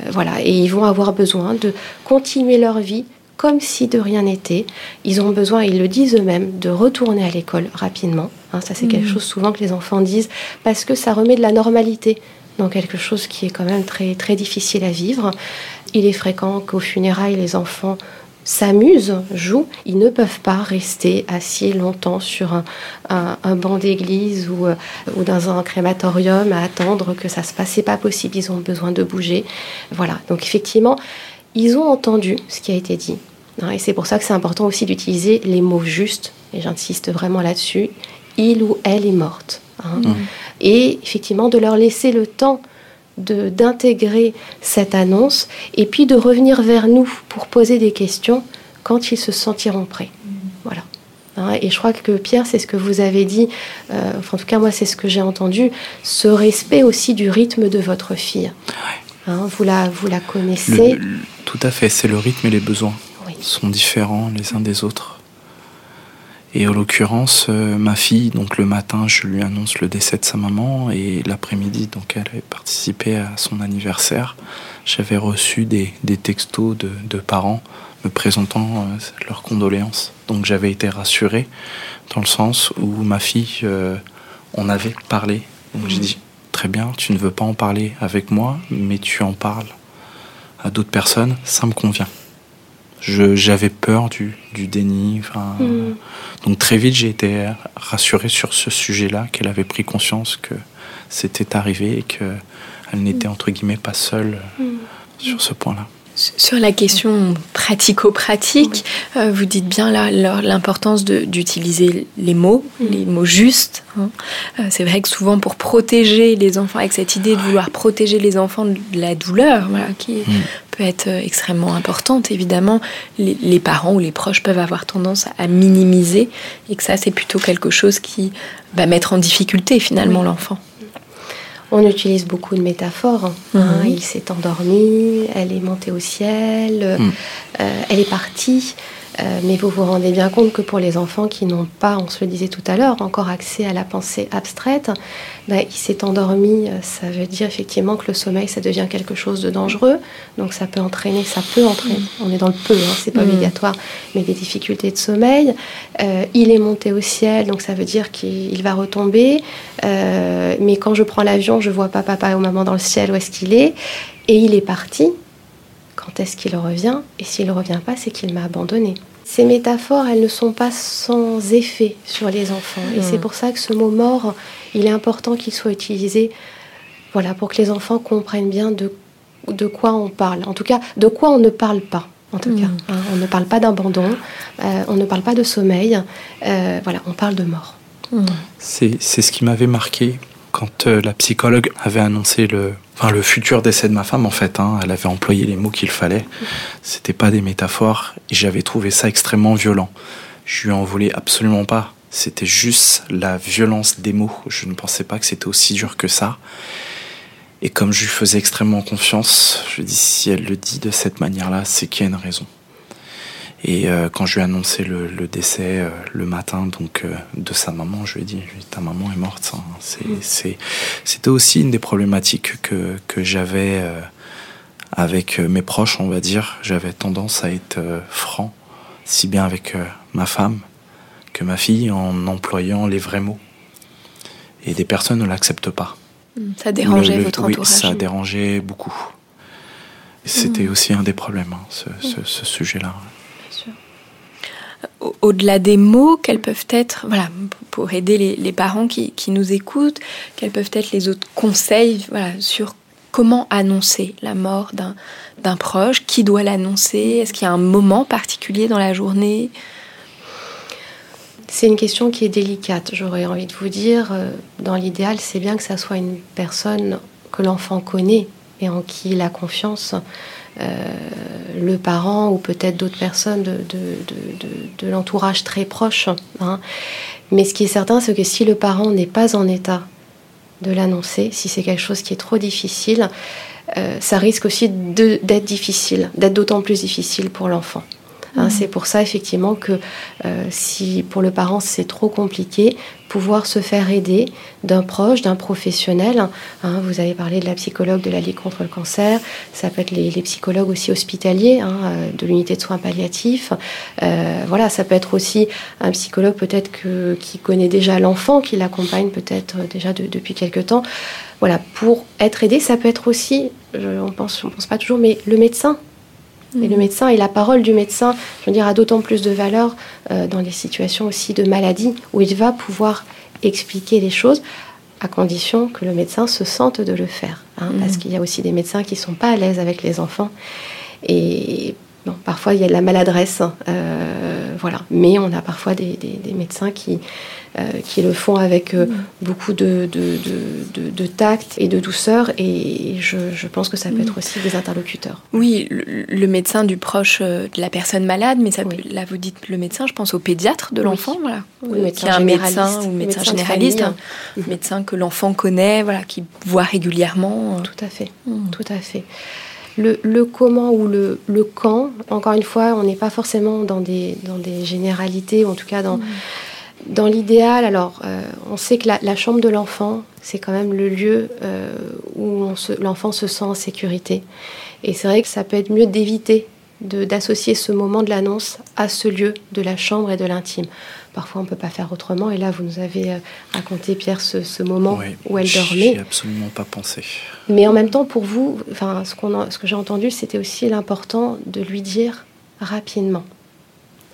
Euh, voilà, et ils vont avoir besoin de continuer leur vie comme si de rien n'était. Ils ont besoin, ils le disent eux-mêmes, de retourner à l'école rapidement. Hein, ça, c'est quelque chose souvent que les enfants disent parce que ça remet de la normalité dans quelque chose qui est quand même très, très difficile à vivre. Il est fréquent qu'au funérailles, les enfants s'amusent, jouent, ils ne peuvent pas rester assis longtemps sur un, banc d'église ou, euh, ou, dans un crématorium à attendre que ça se passe. C'est pas possible, ils ont besoin de bouger. Voilà, donc effectivement, ils ont entendu ce qui a été dit. Hein, et c'est pour ça que c'est important aussi d'utiliser les mots justes, et j'insiste vraiment là-dessus. Il ou elle est morte. Hein. Mmh. Et effectivement, de leur laisser le temps d'intégrer cette annonce et puis de revenir vers nous pour poser des questions quand ils se sentiront prêts. Voilà. Hein, et je crois que Pierre, c'est ce que vous avez dit, euh, enfin, en tout cas moi c'est ce que j'ai entendu, ce respect aussi du rythme de votre fille. Hein, vous, la, vous la connaissez. tout à fait, c'est le rythme et les besoins sont différents les uns des autres. Et en l'occurrence, euh, ma fille, donc le matin, je lui annonce le décès de sa maman et l'après-midi, donc elle avait participé à son anniversaire. J'avais reçu des, textos de, parents me présentant euh, leurs condoléances. Donc j'avais été rassuré dans le sens où ma fille, euh, on avait parlé. Donc j'ai dit, très bien, tu ne veux pas en parler avec moi, mais tu en parles à d'autres personnes, ça me convient j'avais peur du, du déni. Mm. Donc très vite, j'ai été rassuré sur ce sujet-là, qu'elle avait pris conscience que c'était arrivé et qu'elle n'était entre guillemets pas seule mm. sur ce point-là. Sur la question pratico-pratique, euh, vous dites bien l'importance d'utiliser les mots, mm. les mots justes. Hein. Euh, c'est vrai que souvent pour protéger les enfants, avec cette idée de vouloir protéger les enfants de la douleur, voilà, qui mm. peut être euh, extrêmement importante, évidemment, les, parents ou les proches peuvent avoir tendance à minimiser et que ça c'est plutôt quelque chose qui va mettre en difficulté finalement l'enfant. On utilise beaucoup de métaphores. Hein. Mhm. il s'est endormi, elle est montée au ciel, mhm. euh, elle est partie. Euh, mais vous vous rendez bien compte que pour les enfants qui n'ont pas, on se le disait tout à l'heure, encore accès à la pensée abstraite, bah, il s'est endormi, euh, ça veut dire effectivement que le sommeil, ça devient quelque chose de dangereux. Donc ça peut entraîner, ça peut entraîner, mm. on est dans le peu, hein, c'est pas mm. obligatoire, mais des difficultés de sommeil. Euh, il est monté au ciel, donc ça veut dire qu'il va retomber. mais quand je prends l'avion, je vois pas papa ou maman dans le ciel, où est-ce qu'il est Et il est parti quand est-ce qu'il revient? Et s'il ne revient pas, c'est qu'il m'a abandonné. Ces métaphores, elles ne sont pas sans effet sur les enfants. Et c'est hmm. pour ça que ce mot mort, il est important qu'il soit utilisé voilà, pour que les enfants comprennent bien de, de quoi on parle. En tout cas, de quoi on ne parle pas. En tout cas, hmm. hein. on ne parle pas d'abandon, euh, on ne parle pas de sommeil. Euh, voilà, on parle de mort. Hmm. C'est ce qui m'avait marqué quand euh, la psychologue avait annoncé le, enfin, le futur décès de ma femme, en fait, hein, elle avait employé les mots qu'il fallait. C'était pas des métaphores et j'avais trouvé ça extrêmement violent. Je lui en voulais absolument pas. C'était juste la violence des mots. Je ne pensais pas que c'était aussi dur que ça. Et comme je lui faisais extrêmement confiance, je dis si elle le dit de cette manière-là, c'est qu'il y a une raison. Et euh, quand je lui ai annoncé le, décès euh, le matin donc euh, de sa maman, je lui ai dit ta maman est morte. Hein. Mm. C'était aussi une des problématiques que, que j'avais avec mes proches, on va dire. J'avais tendance à être franc, si bien avec ma femme que ma fille, en employant les vrais mots. Et des personnes ne l'acceptent pas. Mm. Ça dérangeait votre entourage Oui, ça dérangeait beaucoup. C'était mm. aussi un des problèmes, hein, ce, ce sujet-là au-delà des mots, quels peuvent être, voilà, pour aider les, parents qui, nous écoutent, quels peuvent être les autres conseils voilà, sur comment annoncer la mort d'un proche Qui doit l'annoncer Est-ce qu'il y a un moment particulier dans la journée? C'est une question qui est délicate, j'aurais envie de vous dire. Euh, dans l'idéal, c'est bien que ça soit une personne que l'enfant connaît et en qui il a confiance. Euh, le parent ou peut-être d'autres personnes de, de, l'entourage très proche. Hein. Mais ce qui est certain, c'est que si le parent n'est pas en état de l'annoncer, si c'est quelque chose qui est trop difficile, euh, ça risque aussi d'être difficile, d'être d'autant plus difficile pour l'enfant. Hein, c'est pour ça effectivement que euh, si pour le parent c'est trop compliqué, pouvoir se faire aider d'un proche, d'un professionnel. Hein, vous avez parlé de la psychologue de la Ligue contre le cancer, ça peut être les, psychologues aussi hospitaliers hein, euh, de l'unité de soins palliatifs. Euh, voilà, ça peut être aussi un psychologue peut-être qui connaît déjà l'enfant, qui l'accompagne peut-être déjà depuis quelque temps. Voilà, pour être aidé, ça peut être aussi, on pense, on pense pas toujours, mais le médecin et le médecin et la parole du médecin, je veux dire, a d'autant plus de valeur euh, dans des situations aussi de maladie où il va pouvoir expliquer les choses à condition que le médecin se sente de le faire. Hein, Parce qu'il y a aussi des médecins qui ne sont pas à l'aise avec les enfants. Et parfois, il y a de la maladresse. Euh, voilà. Mais on a parfois des médecins qui, qui le font avec euh, mm. beaucoup de, de, tact et de douceur. Et je, pense que ça peut être mm. aussi des interlocuteurs. Oui, le, médecin du proche euh, de la personne malade, mais ça, là vous dites le médecin, je pense au pédiatre de l'enfant, voilà, qui est un médecin ou médecin, généraliste, un mm. médecin que l'enfant connaît, voilà, qui voit régulièrement. Tout à fait, tout à fait. Le, le, comment ou le, le, quand, encore une fois, on n'est pas forcément dans des, dans des généralités, ou en tout cas dans, dans l'idéal, alors, euh, on sait que la, chambre de l'enfant, c'est quand même le lieu euh, où l'enfant se sent en sécurité. Et c'est vrai que ça peut être mieux d'éviter d'associer ce moment de l'annonce à ce lieu de la chambre et de l'intime. Parfois, on ne peut pas faire autrement. Et là, vous nous avez euh, raconté, Pierre, ce, moment où elle dormait. J'y absolument pas pensé. Mais en même temps, pour vous, enfin, ce, ce que j'ai entendu, c'était aussi l'important de lui dire rapidement.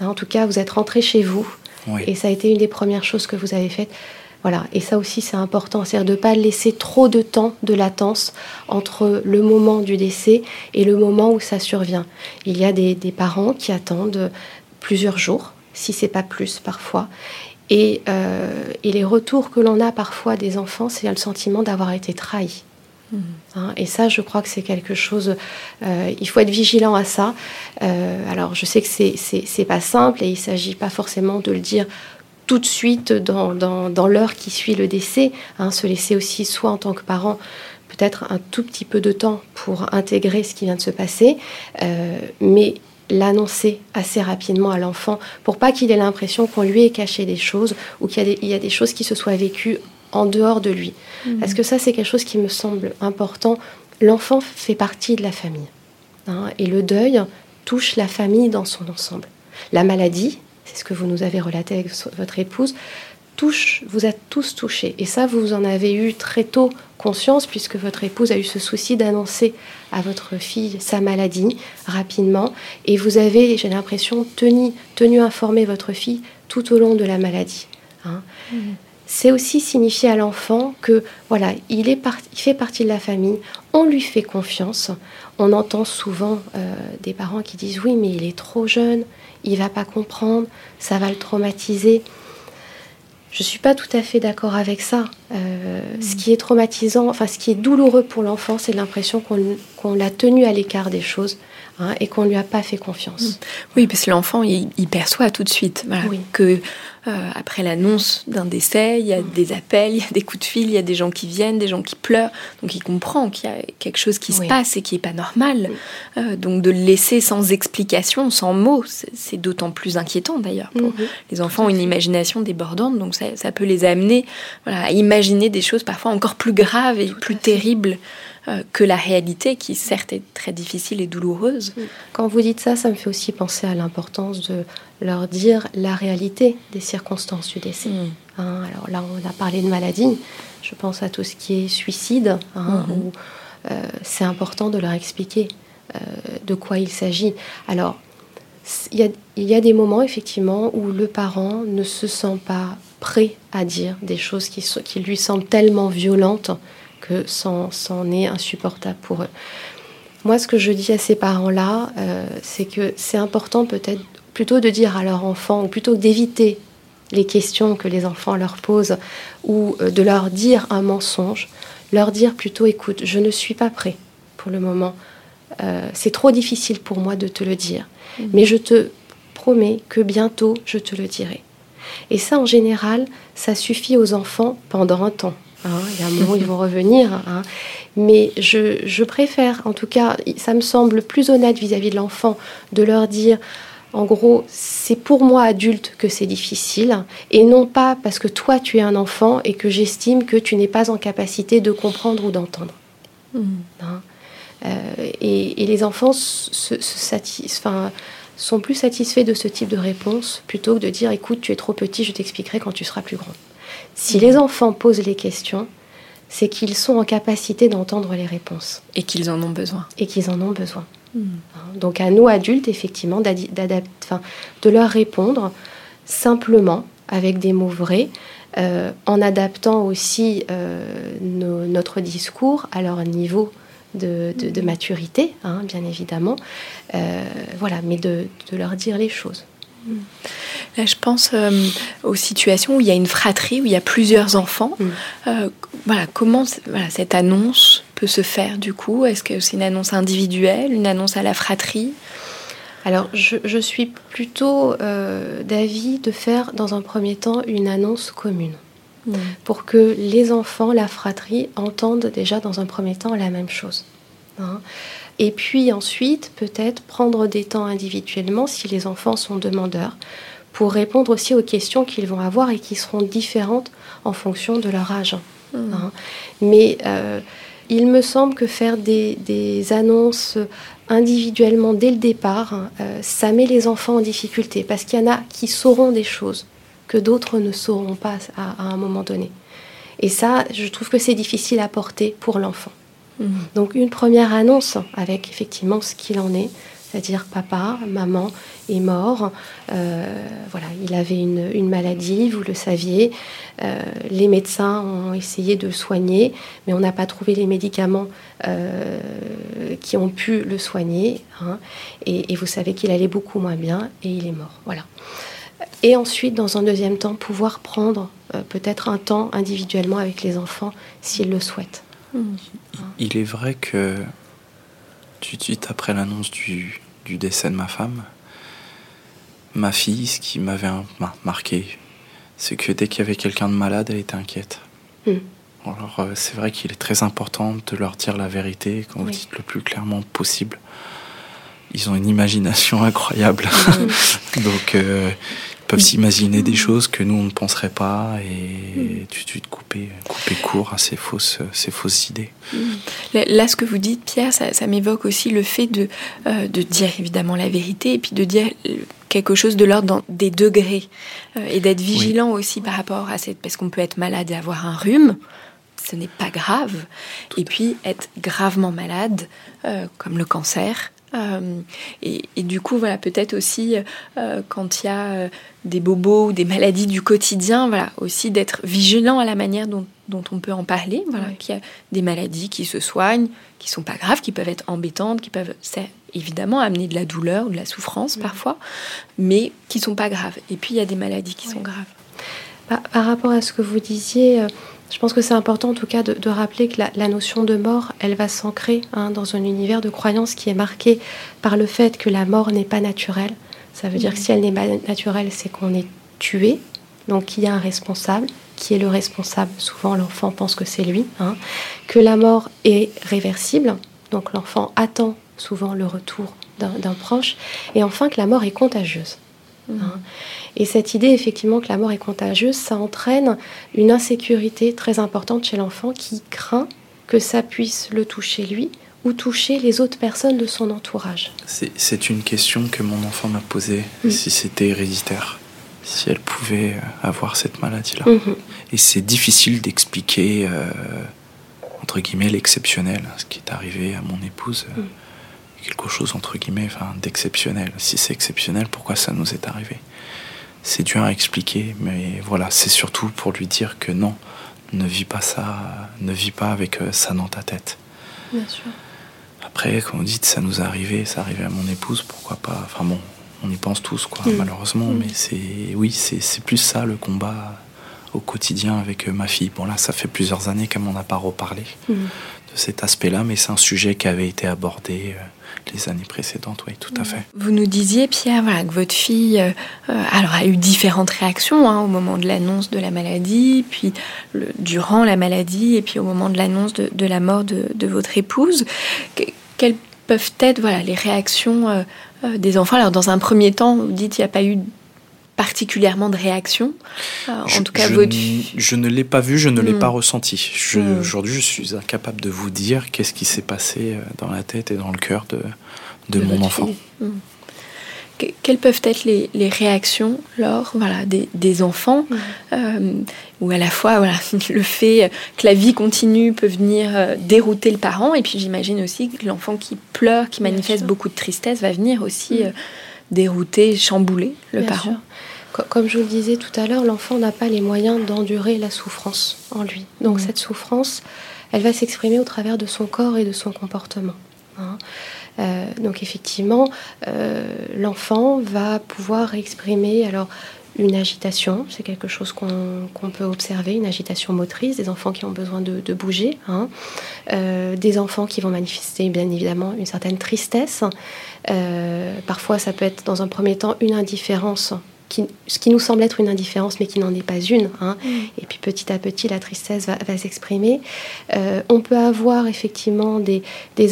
en tout cas, vous êtes rentré chez vous et ça a été une des premières choses que vous avez faites. Voilà. Et ça aussi, c'est important. C'est-à-dire de ne pas laisser trop de temps de latence entre le moment du décès et le moment où ça survient. Il y a des, parents qui attendent plusieurs jours, si c'est pas plus parfois. Et, euh, et les retours que l'on a parfois des enfants, c'est le sentiment d'avoir été trahi. Hein, et ça, je crois que c'est quelque chose. Euh, il faut être vigilant à ça. Euh, alors, je sais que c'est pas simple et il s'agit pas forcément de le dire tout de suite dans, dans, l'heure qui suit le décès. Hein, se laisser aussi, soit en tant que parent, peut-être un tout petit peu de temps pour intégrer ce qui vient de se passer, euh, mais l'annoncer assez rapidement à l'enfant pour pas qu'il ait l'impression qu'on lui ait caché des choses ou qu'il y, y, a des choses qui se soient vécues en dehors de lui. Mhm. Parce que ça, c'est quelque chose qui me semble important. L'enfant fait partie de la famille. Hein, et le deuil touche la famille dans son ensemble. La maladie, c'est ce que vous nous avez relaté avec votre épouse, touche, vous êtes tous touchés. Et ça, vous en avez eu très tôt conscience, puisque votre épouse a eu ce souci d'annoncer à votre fille sa maladie rapidement. Et vous avez, j'ai l'impression, tenu, tenu informer votre fille tout au long de la maladie. Hein. Mhm c'est aussi signifier à l'enfant que voilà, il, est fait partie de la famille, on lui fait confiance. On entend souvent euh, des parents qui disent oui, mais il est trop jeune, il va pas comprendre, ça va le traumatiser. Je suis pas tout à fait d'accord avec ça. Euh, ce mm. qui est traumatisant, enfin ce qui est douloureux pour l'enfant, c'est l'impression qu'on l'a tenu à l'écart des choses. Hein, et qu'on lui a pas fait confiance. Mm. Oui, parce que l'enfant, il, perçoit tout de suite que euh, après l'annonce d'un décès, il y a des appels, il y a des coups de fil, il y a des gens qui viennent, des gens qui pleurent. Donc il comprend qu'il y a quelque chose qui se passe et qui est pas normal. Euh, donc de le laisser sans explication, sans mots, c'est d'autant plus inquiétant d'ailleurs. Mhm. Les enfants ont une imagination débordante, donc ça, peut les amener à imaginer des choses parfois encore plus graves et plus terribles euh, que la réalité, qui certes est très difficile et douloureuse. Quand vous dites ça, ça me fait aussi penser à l'importance de leur dire la réalité des circonstances du décès. Mm. Hein, alors là, on a parlé de maladie. Je pense à tout ce qui est suicide, hein, mm-hmm. où euh, c'est important de leur expliquer euh, de quoi il s'agit. Alors, il y, a, des moments, effectivement, où le parent ne se sent pas prêt à dire des choses qui, qui lui semblent tellement violentes que c'en est insupportable pour eux. Moi, ce que je dis à ces parents-là, euh, c'est que c'est important peut-être plutôt de dire à leur enfant, ou plutôt d'éviter les questions que les enfants leur posent, ou euh, de leur dire un mensonge, leur dire plutôt, écoute, je ne suis pas prêt pour le moment. Euh, c'est trop difficile pour moi de te le dire, mmh. mais je te promets que bientôt je te le dirai. Et ça, en général, ça suffit aux enfants pendant un temps. Hein, il y a un moment où ils vont revenir. Hein. Mais je, préfère, en tout cas, ça me semble plus honnête vis-à-vis de l'enfant, de leur dire En gros, c'est pour moi adulte que c'est difficile, et non pas parce que toi tu es un enfant et que j'estime que tu n'es pas en capacité de comprendre ou d'entendre. Hmm. Hein. Euh, et, les enfants se, sont plus satisfaits de ce type de réponse plutôt que de dire écoute, tu es trop petit, je t'expliquerai quand tu seras plus grand. Si les enfants posent les questions, c'est qu'ils sont en capacité d'entendre les réponses. Et qu'ils en ont besoin. Et qu'ils en ont besoin. Hmm. Hein, donc à nous adultes, effectivement, de leur répondre simplement avec des mots vrais, euh, en adaptant aussi euh, notre discours à leur niveau de, hmm. maturité, hein, bien évidemment. Euh, voilà, mais de, leur dire les choses. Hmm. Là, je pense aux situations où il y a une fratrie, où il y a plusieurs enfants. voilà, comment voilà, cette annonce peut se faire du coup? Est-ce que c'est une annonce individuelle, une annonce à la fratrie? Alors, je, suis plutôt euh, d'avis de faire dans un premier temps une annonce commune. Hmm. Pour que les enfants, la fratrie, entendent déjà dans un premier temps la même chose. Hein. Et puis ensuite, peut-être prendre des temps individuellement si les enfants sont demandeurs, pour répondre aussi aux questions qu'ils vont avoir et qui seront différentes en fonction de leur âge. Hmm. Hein. Mais euh, il me semble que faire des, annonces individuellement dès le départ, euh, ça met les enfants en difficulté parce qu'il y en a qui sauront des choses que d'autres ne sauront pas à, un moment donné. Et ça, je trouve que c'est difficile à porter pour l'enfant. Mmh. Donc une première annonce avec effectivement ce qu'il en est, c'est-à-dire papa, maman est mort, euh, voilà, il avait une, maladie, vous le saviez, euh, les médecins ont essayé de soigner, mais on n'a pas trouvé les médicaments euh, qui ont pu le soigner, hein. et, vous savez qu'il allait beaucoup moins bien, et il est mort, voilà. Et ensuite, dans un deuxième temps, pouvoir prendre peut-être un temps individuellement avec les enfants s'ils le souhaitent. Il est vrai que tout de suite après l'annonce du, du décès de ma femme, ma fille, ce qui m'avait marqué, c'est que dès qu'il y avait quelqu'un de malade, elle était inquiète. Hmm. Alors euh, c'est vrai qu'il est très important de leur dire la vérité, quand vous dites le plus clairement possible. Ils ont une imagination incroyable. Hmm. Donc euh, peuvent s'imaginer des choses que nous on ne penserait pas et tout de suite couper, couper court à ces fausses, ces fausses idées. Là, ce que vous dites, Pierre, ça, m'évoque aussi le fait de, euh, de dire évidemment la vérité et puis de dire quelque chose de l'ordre des degrés euh, et d'être vigilant aussi par rapport à cette parce qu'on peut être malade et avoir un rhume ce n'est pas grave et puis être gravement malade euh, comme le cancer euh, et, du coup, voilà, peut-être aussi euh, quand il y a euh, des bobos ou des maladies du quotidien, voilà, aussi d'être vigilant à la manière dont, on peut en parler. Voilà, qu'il y a des maladies qui se soignent, qui sont pas graves, qui peuvent être embêtantes, qui peuvent évidemment amener de la douleur, de la souffrance parfois, mais qui sont pas graves. Et puis il y a des maladies qui sont graves. par rapport à ce que vous disiez, je pense que c'est important en tout cas de, rappeler que la, notion de mort, elle va s'ancrer hein, dans un univers de croyance qui est marqué par le fait que la mort n'est pas naturelle. Ça veut dire que si elle n'est pas naturelle, c'est qu'on est tué, donc il y a un responsable, qui est le responsable. Souvent l'enfant pense que c'est lui. Hein. Que la mort est réversible, donc l'enfant attend souvent le retour d'un proche. Et enfin que la mort est contagieuse. Hein. Et cette idée, effectivement, que la mort est contagieuse, ça entraîne une insécurité très importante chez l'enfant qui craint que ça puisse le toucher lui ou toucher les autres personnes de son entourage. C'est une question que mon enfant m'a posée, mm. si c'était héréditaire, si elle pouvait euh, avoir cette maladie-là. Mm-hmm. Et c'est difficile d'expliquer, euh, entre guillemets, l'exceptionnel, ce qui est arrivé à mon épouse. Euh, mm. quelque chose entre guillemets enfin, d'exceptionnel. Si c'est exceptionnel, pourquoi ça nous est arrivé? C'est dur à expliquer, mais voilà, c'est surtout pour lui dire que non, ne vis pas ça, ne vis pas avec euh, ça dans ta tête. Bien sûr. Après, comme vous dites, ça nous est arrivé, ça arrivait à mon épouse, pourquoi pas Enfin bon, on y pense tous, quoi, mm. malheureusement, mm. mais c'est, oui, c'est plus ça le combat au quotidien avec euh, ma fille. Bon là, ça fait plusieurs années qu'elle m'en a pas reparlé mm. de cet aspect-là, mais c'est un sujet qui avait été abordé. Euh, les années précédentes, oui, tout à fait. Vous nous disiez, Pierre, voilà, que votre fille euh, alors, a eu différentes réactions hein, au moment de l'annonce de la maladie, puis durant la maladie, et puis au moment de l'annonce de, la mort de, votre épouse. quelle peuvent être voilà, les réactions des enfants? Alors, dans un premier temps, vous dites qu'il n'y a pas eu particulièrement de réaction En tout cas, je, votre... je ne l'ai pas vu, je ne l'ai hmm. pas ressenti. Hmm. Aujourd'hui, je suis incapable de vous dire qu'est-ce qui s'est passé dans la tête et dans le cœur de, de, mon enfant. Hmm quelles peuvent être les, réactions lors voilà, des, enfants euh, Ou à la fois voilà, le fait que la vie continue peut venir euh, dérouter le parent, et puis j'imagine aussi que l'enfant qui pleure, qui manifeste beaucoup de tristesse, va venir aussi euh, dérouter, chambouler le parent. Comme je vous le disais tout à l'heure, l'enfant n'a pas les moyens d'endurer la souffrance en lui. Donc mmh. cette souffrance, elle va s'exprimer au travers de son corps et de son comportement. Hein. Euh, donc effectivement, euh, l'enfant va pouvoir exprimer alors une agitation, c'est quelque chose qu'on peut observer, une agitation motrice, des enfants qui ont besoin de, bouger, hein. euh, des enfants qui vont manifester bien évidemment une certaine tristesse. parfois, ça peut être dans un premier temps une indifférence ce qui nous semble être une indifférence, mais qui n'en est pas une. Hein. Mm. Et puis petit à petit, la tristesse va, s'exprimer. Euh, on peut avoir effectivement des,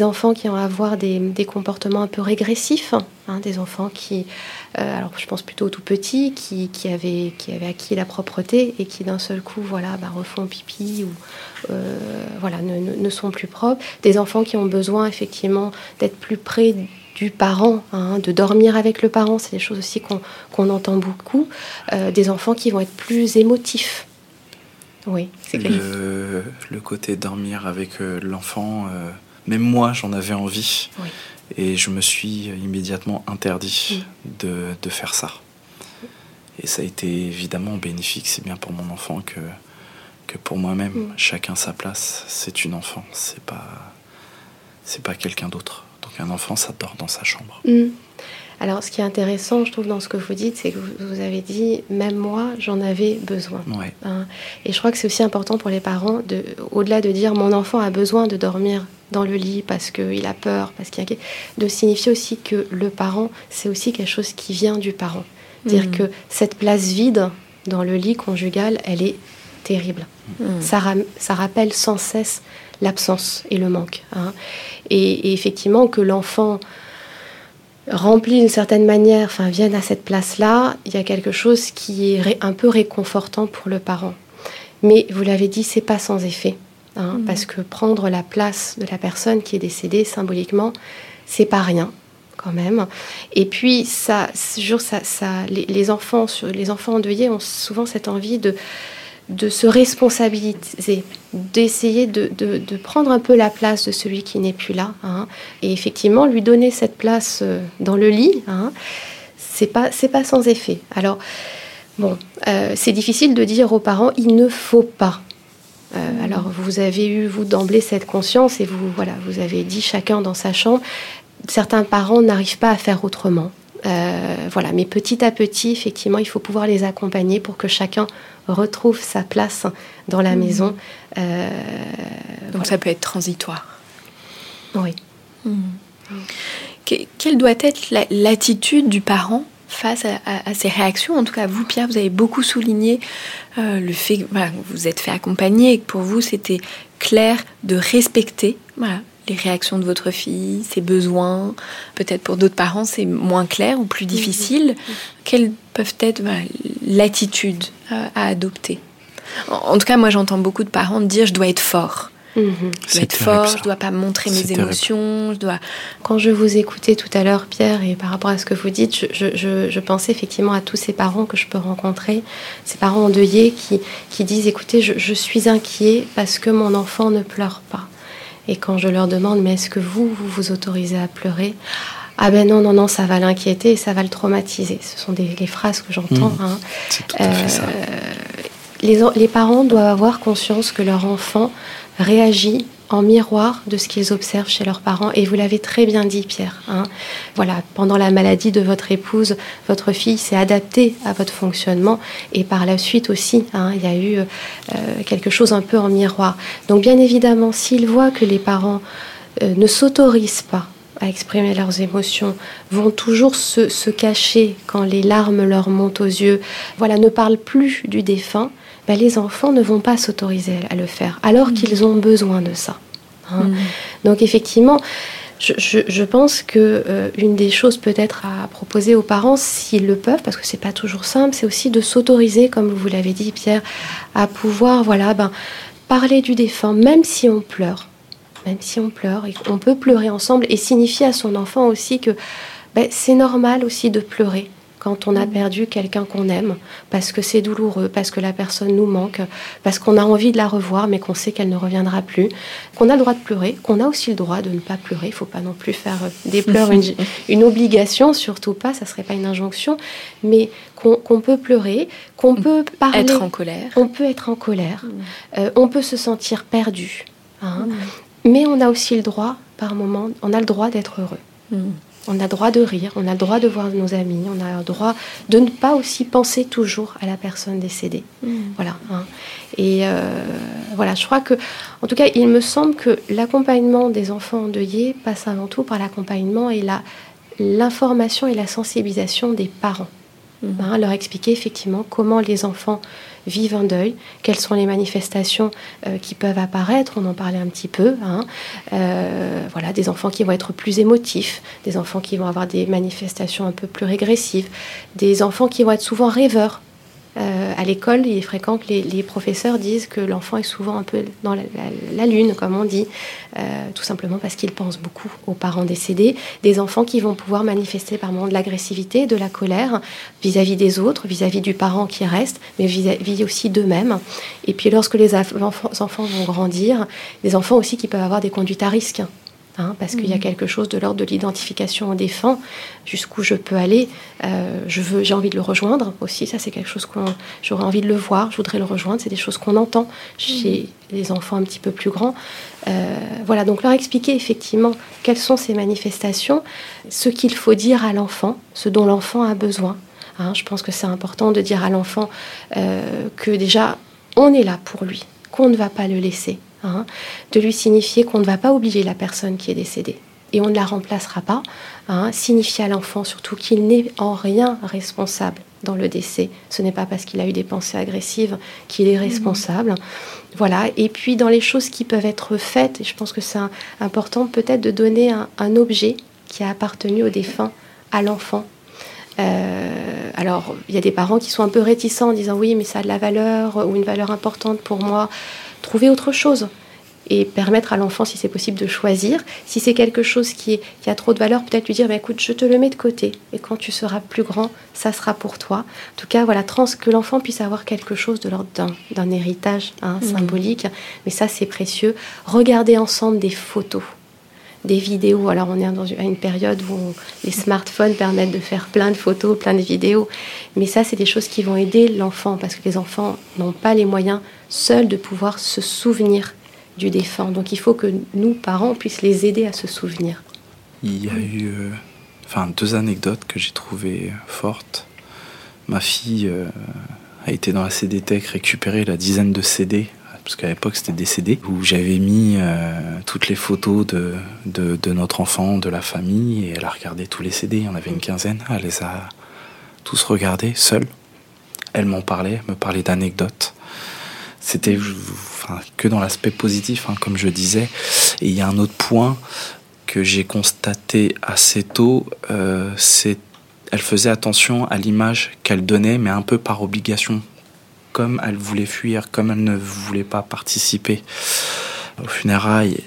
enfants qui vont avoir des, comportements un peu régressifs, hein, des enfants qui, euh, alors je pense plutôt aux tout petits, qui, avaient, qui avaient acquis la propreté et qui d'un seul coup, voilà, bah, refont pipi ou euh, voilà, ne, ne, sont plus propres. Des enfants qui ont besoin effectivement d'être plus près du parent, hein, de dormir avec le parent, c'est des choses aussi qu'on entend beaucoup. Euh, des enfants qui vont être plus émotifs. Oui, c'est le, le côté dormir avec euh, l'enfant, euh, même moi j'en avais envie. Et je me suis immédiatement interdit de, de, faire ça. Et ça a été évidemment bénéfique, c'est bien pour mon enfant que, que pour moi-même. Mm. Chacun sa place, c'est une enfant, c'est pas, c'est pas quelqu'un d'autre. Donc un enfant, ça dort dans sa chambre. Mm. Alors, ce qui est intéressant, je trouve, dans ce que vous dites, c'est que vous, avez dit, même moi, j'en avais besoin. Hein. et je crois que c'est aussi important pour les parents, de, au-delà de dire, mon enfant a besoin de dormir dans le lit parce qu'il a peur, parce qu'il a... de signifier aussi que le parent, c'est aussi quelque chose qui vient du parent. Dire mm. que cette place vide dans le lit conjugal, elle est terrible. Mm. Ça, ça rappelle sans cesse l'absence et le manque. Hein. Et, effectivement, que l'enfant rempli d'une certaine manière, enfin vienne à cette place-là, il y a quelque chose qui est un peu réconfortant pour le parent. Mais vous l'avez dit, c'est pas sans effet, hein, mmh. parce que prendre la place de la personne qui est décédée symboliquement, c'est pas rien quand même. Et puis ça, ça, ça les, les, enfants, les enfants endeuillés ont souvent cette envie de de se responsabiliser, d'essayer de, prendre un peu la place de celui qui n'est plus là. Hein. Et effectivement, lui donner cette place euh, dans le lit, hein, c'est pas, pas sans effet. Alors, bon, euh, c'est difficile de dire aux parents, il ne faut pas. Euh, alors, vous avez eu, vous, d'emblée, cette conscience et vous, voilà, vous avez dit chacun dans sa chambre. Certains parents n'arrivent pas à faire autrement. voilà, mais petit à petit, effectivement, il faut pouvoir les accompagner pour que chacun retrouve sa place dans la mmh. maison. Euh, Donc ça peut être transitoire. Oui. Mmh. quelle doit être l'attitude du parent face à, ces réactions? En tout cas, vous, Pierre, vous avez beaucoup souligné euh, le fait que vous êtes fait accompagner et que pour vous, c'était clair de respecter voilà, les réactions de votre fille, ses besoins. Peut-être pour d'autres parents, c'est moins clair ou plus difficile. Quelles peuvent être l'attitude à, adopter? En, tout cas, moi, j'entends beaucoup de parents dire je dois être fort. Mhm. Je dois être fort, je dois pas montrer mes émotions, je dois. Quand je vous écoutais tout à l'heure, Pierre, et par rapport à ce que vous dites, je, pensais effectivement à tous ces parents que je peux rencontrer, ces parents endeuillés qui, qui disent écoutez, je suis inquiet parce que mon enfant ne pleure pas. Et quand je leur demande, mais est-ce que vous, vous vous autorisez à pleurer? Ah ben non, non, non, ça va l'inquiéter et ça va le traumatiser. Ce sont des, les phrases que j'entends. Mmh. Hein. C'est tout à fait ça. Euh, les, les, parents doivent avoir conscience que leur enfant réagit en miroir de ce qu'ils observent chez leurs parents. Et vous l'avez très bien dit, Pierre. Hein. Voilà, pendant la maladie de votre épouse, votre fille s'est adaptée à votre fonctionnement. Et par la suite aussi, hein, il y a eu euh, quelque chose un peu en miroir. Donc bien évidemment, s'ils voient que les parents euh, ne s'autorisent pas à exprimer leurs émotions, vont toujours se, se, cacher quand les larmes leur montent aux yeux, voilà, ne parlent plus du défunt, ben, les enfants ne vont pas s'autoriser à le faire, alors mm. qu'ils ont besoin de ça. Hein. Mm. Donc effectivement, je, pense que euh, une des choses peut-être à proposer aux parents, s'ils le peuvent, parce que c'est pas toujours simple, c'est aussi de s'autoriser, comme vous l'avez dit Pierre, à pouvoir voilà ben parler du défunt, même si on pleure, même si on pleure, on peut pleurer ensemble et signifier à son enfant aussi que ben, c'est normal aussi de pleurer quand on a perdu quelqu'un qu'on aime, parce que c'est douloureux, parce que la personne nous manque, parce qu'on a envie de la revoir, mais qu'on sait qu'elle ne reviendra plus, qu'on a le droit de pleurer, qu'on a aussi le droit de ne pas pleurer. Il ne faut pas non plus faire euh, des pleurs une, obligation, surtout pas, ça serait pas une injonction, mais qu'on peut pleurer, qu'on peut parler. Être en colère. On peut être en colère, mm. euh, on peut se sentir perdu. Hein. Mm. Mais on a aussi le droit, par moment, on a le droit d'être heureux. Mm. On a le droit de rire, on a le droit de voir nos amis, on a le droit de ne pas aussi penser toujours à la personne décédée. Mm. Voilà. Hein. Et euh, voilà, je crois que, en tout cas, il me semble que l'accompagnement des enfants endeuillés passe avant tout par l'accompagnement et l'information et la sensibilisation des parents. Mm. Hein, leur expliquer effectivement comment les enfants vivent un deuil, quelles sont les manifestations euh, qui peuvent apparaître, on en parlait un petit peu. Hein. Euh, voilà, des enfants qui vont être plus émotifs, des enfants qui vont avoir des manifestations un peu plus régressives, des enfants qui vont être souvent rêveurs. Euh, à l'école, il est fréquent que les, professeurs disent que l'enfant est souvent un peu dans la, lune, comme on dit, euh, tout simplement parce qu'il pense beaucoup aux parents décédés. Des enfants qui vont pouvoir manifester par moments de l'agressivité, de la colère vis-à-vis des autres, vis-à-vis du parent qui reste, mais vis-à-vis aussi d'eux-mêmes. Et puis lorsque les enfants vont grandir, des enfants aussi qui peuvent avoir des conduites à risque. Hein, parce qu'il y a mhm. quelque chose de l'ordre de l'identification au défunt, jusqu'où je peux aller. Euh, je veux, j'ai envie de le rejoindre aussi. Ça, c'est quelque chose qu'on, j'aurais envie de le voir. Je voudrais le rejoindre. C'est des choses qu'on entend chez mhm. les enfants un petit peu plus grands. Euh, voilà, donc leur expliquer effectivement quelles sont ces manifestations, ce qu'il faut dire à l'enfant, ce dont l'enfant a besoin. Hein, je pense que c'est important de dire à l'enfant euh, que déjà on est là pour lui, qu'on ne va pas le laisser. Hein, de lui signifier qu'on ne va pas oublier la personne qui est décédée et on ne la remplacera pas. Hein, signifier à l'enfant surtout qu'il n'est en rien responsable dans le décès. Ce n'est pas parce qu'il a eu des pensées agressives qu'il est responsable. Voilà. Et puis dans les choses qui peuvent être faites, je pense que c'est important peut-être de donner un, objet qui a appartenu au défunt à l'enfant. Euh, alors, il y a des parents qui sont un peu réticents en disant oui, mais ça a de la valeur ou une valeur importante pour moi trouver autre chose et permettre à l'enfant, si c'est possible, de choisir. Si c'est quelque chose qui, a trop de valeur, peut-être lui dire, bah, écoute, je te le mets de côté, et quand tu seras plus grand, ça sera pour toi. En tout cas, voilà, trans, que l'enfant puisse avoir quelque chose de l'ordre d'un héritage hein, mmh. symbolique, mais ça, c'est précieux. Regarder ensemble des photos des vidéos. Alors on est dans une période où les smartphones permettent de faire plein de photos, plein de vidéos. Mais ça, c'est des choses qui vont aider l'enfant parce que les enfants n'ont pas les moyens seuls de pouvoir se souvenir du défunt. Donc il faut que nous, parents, puissions les aider à se souvenir. Il y a eu euh, enfin, deux anecdotes que j'ai trouvées fortes. Ma fille euh, a été dans la CDTech récupérer la dizaine de CD parce qu'à l'époque c'était CD, où j'avais mis euh, toutes les photos de, de, notre enfant, de la famille, et elle a regardé tous les CD, il y en avait une quinzaine, elle les a tous regardés, seule. Elle m'en parlait, me parlait d'anecdotes. C'était enfin, que dans l'aspect positif, hein, comme je disais. Et il y a un autre point que j'ai constaté assez tôt, euh, c'est elle faisait attention à l'image qu'elle donnait, mais un peu par obligation comme elle voulait fuir, comme elle ne voulait pas participer aux funérailles,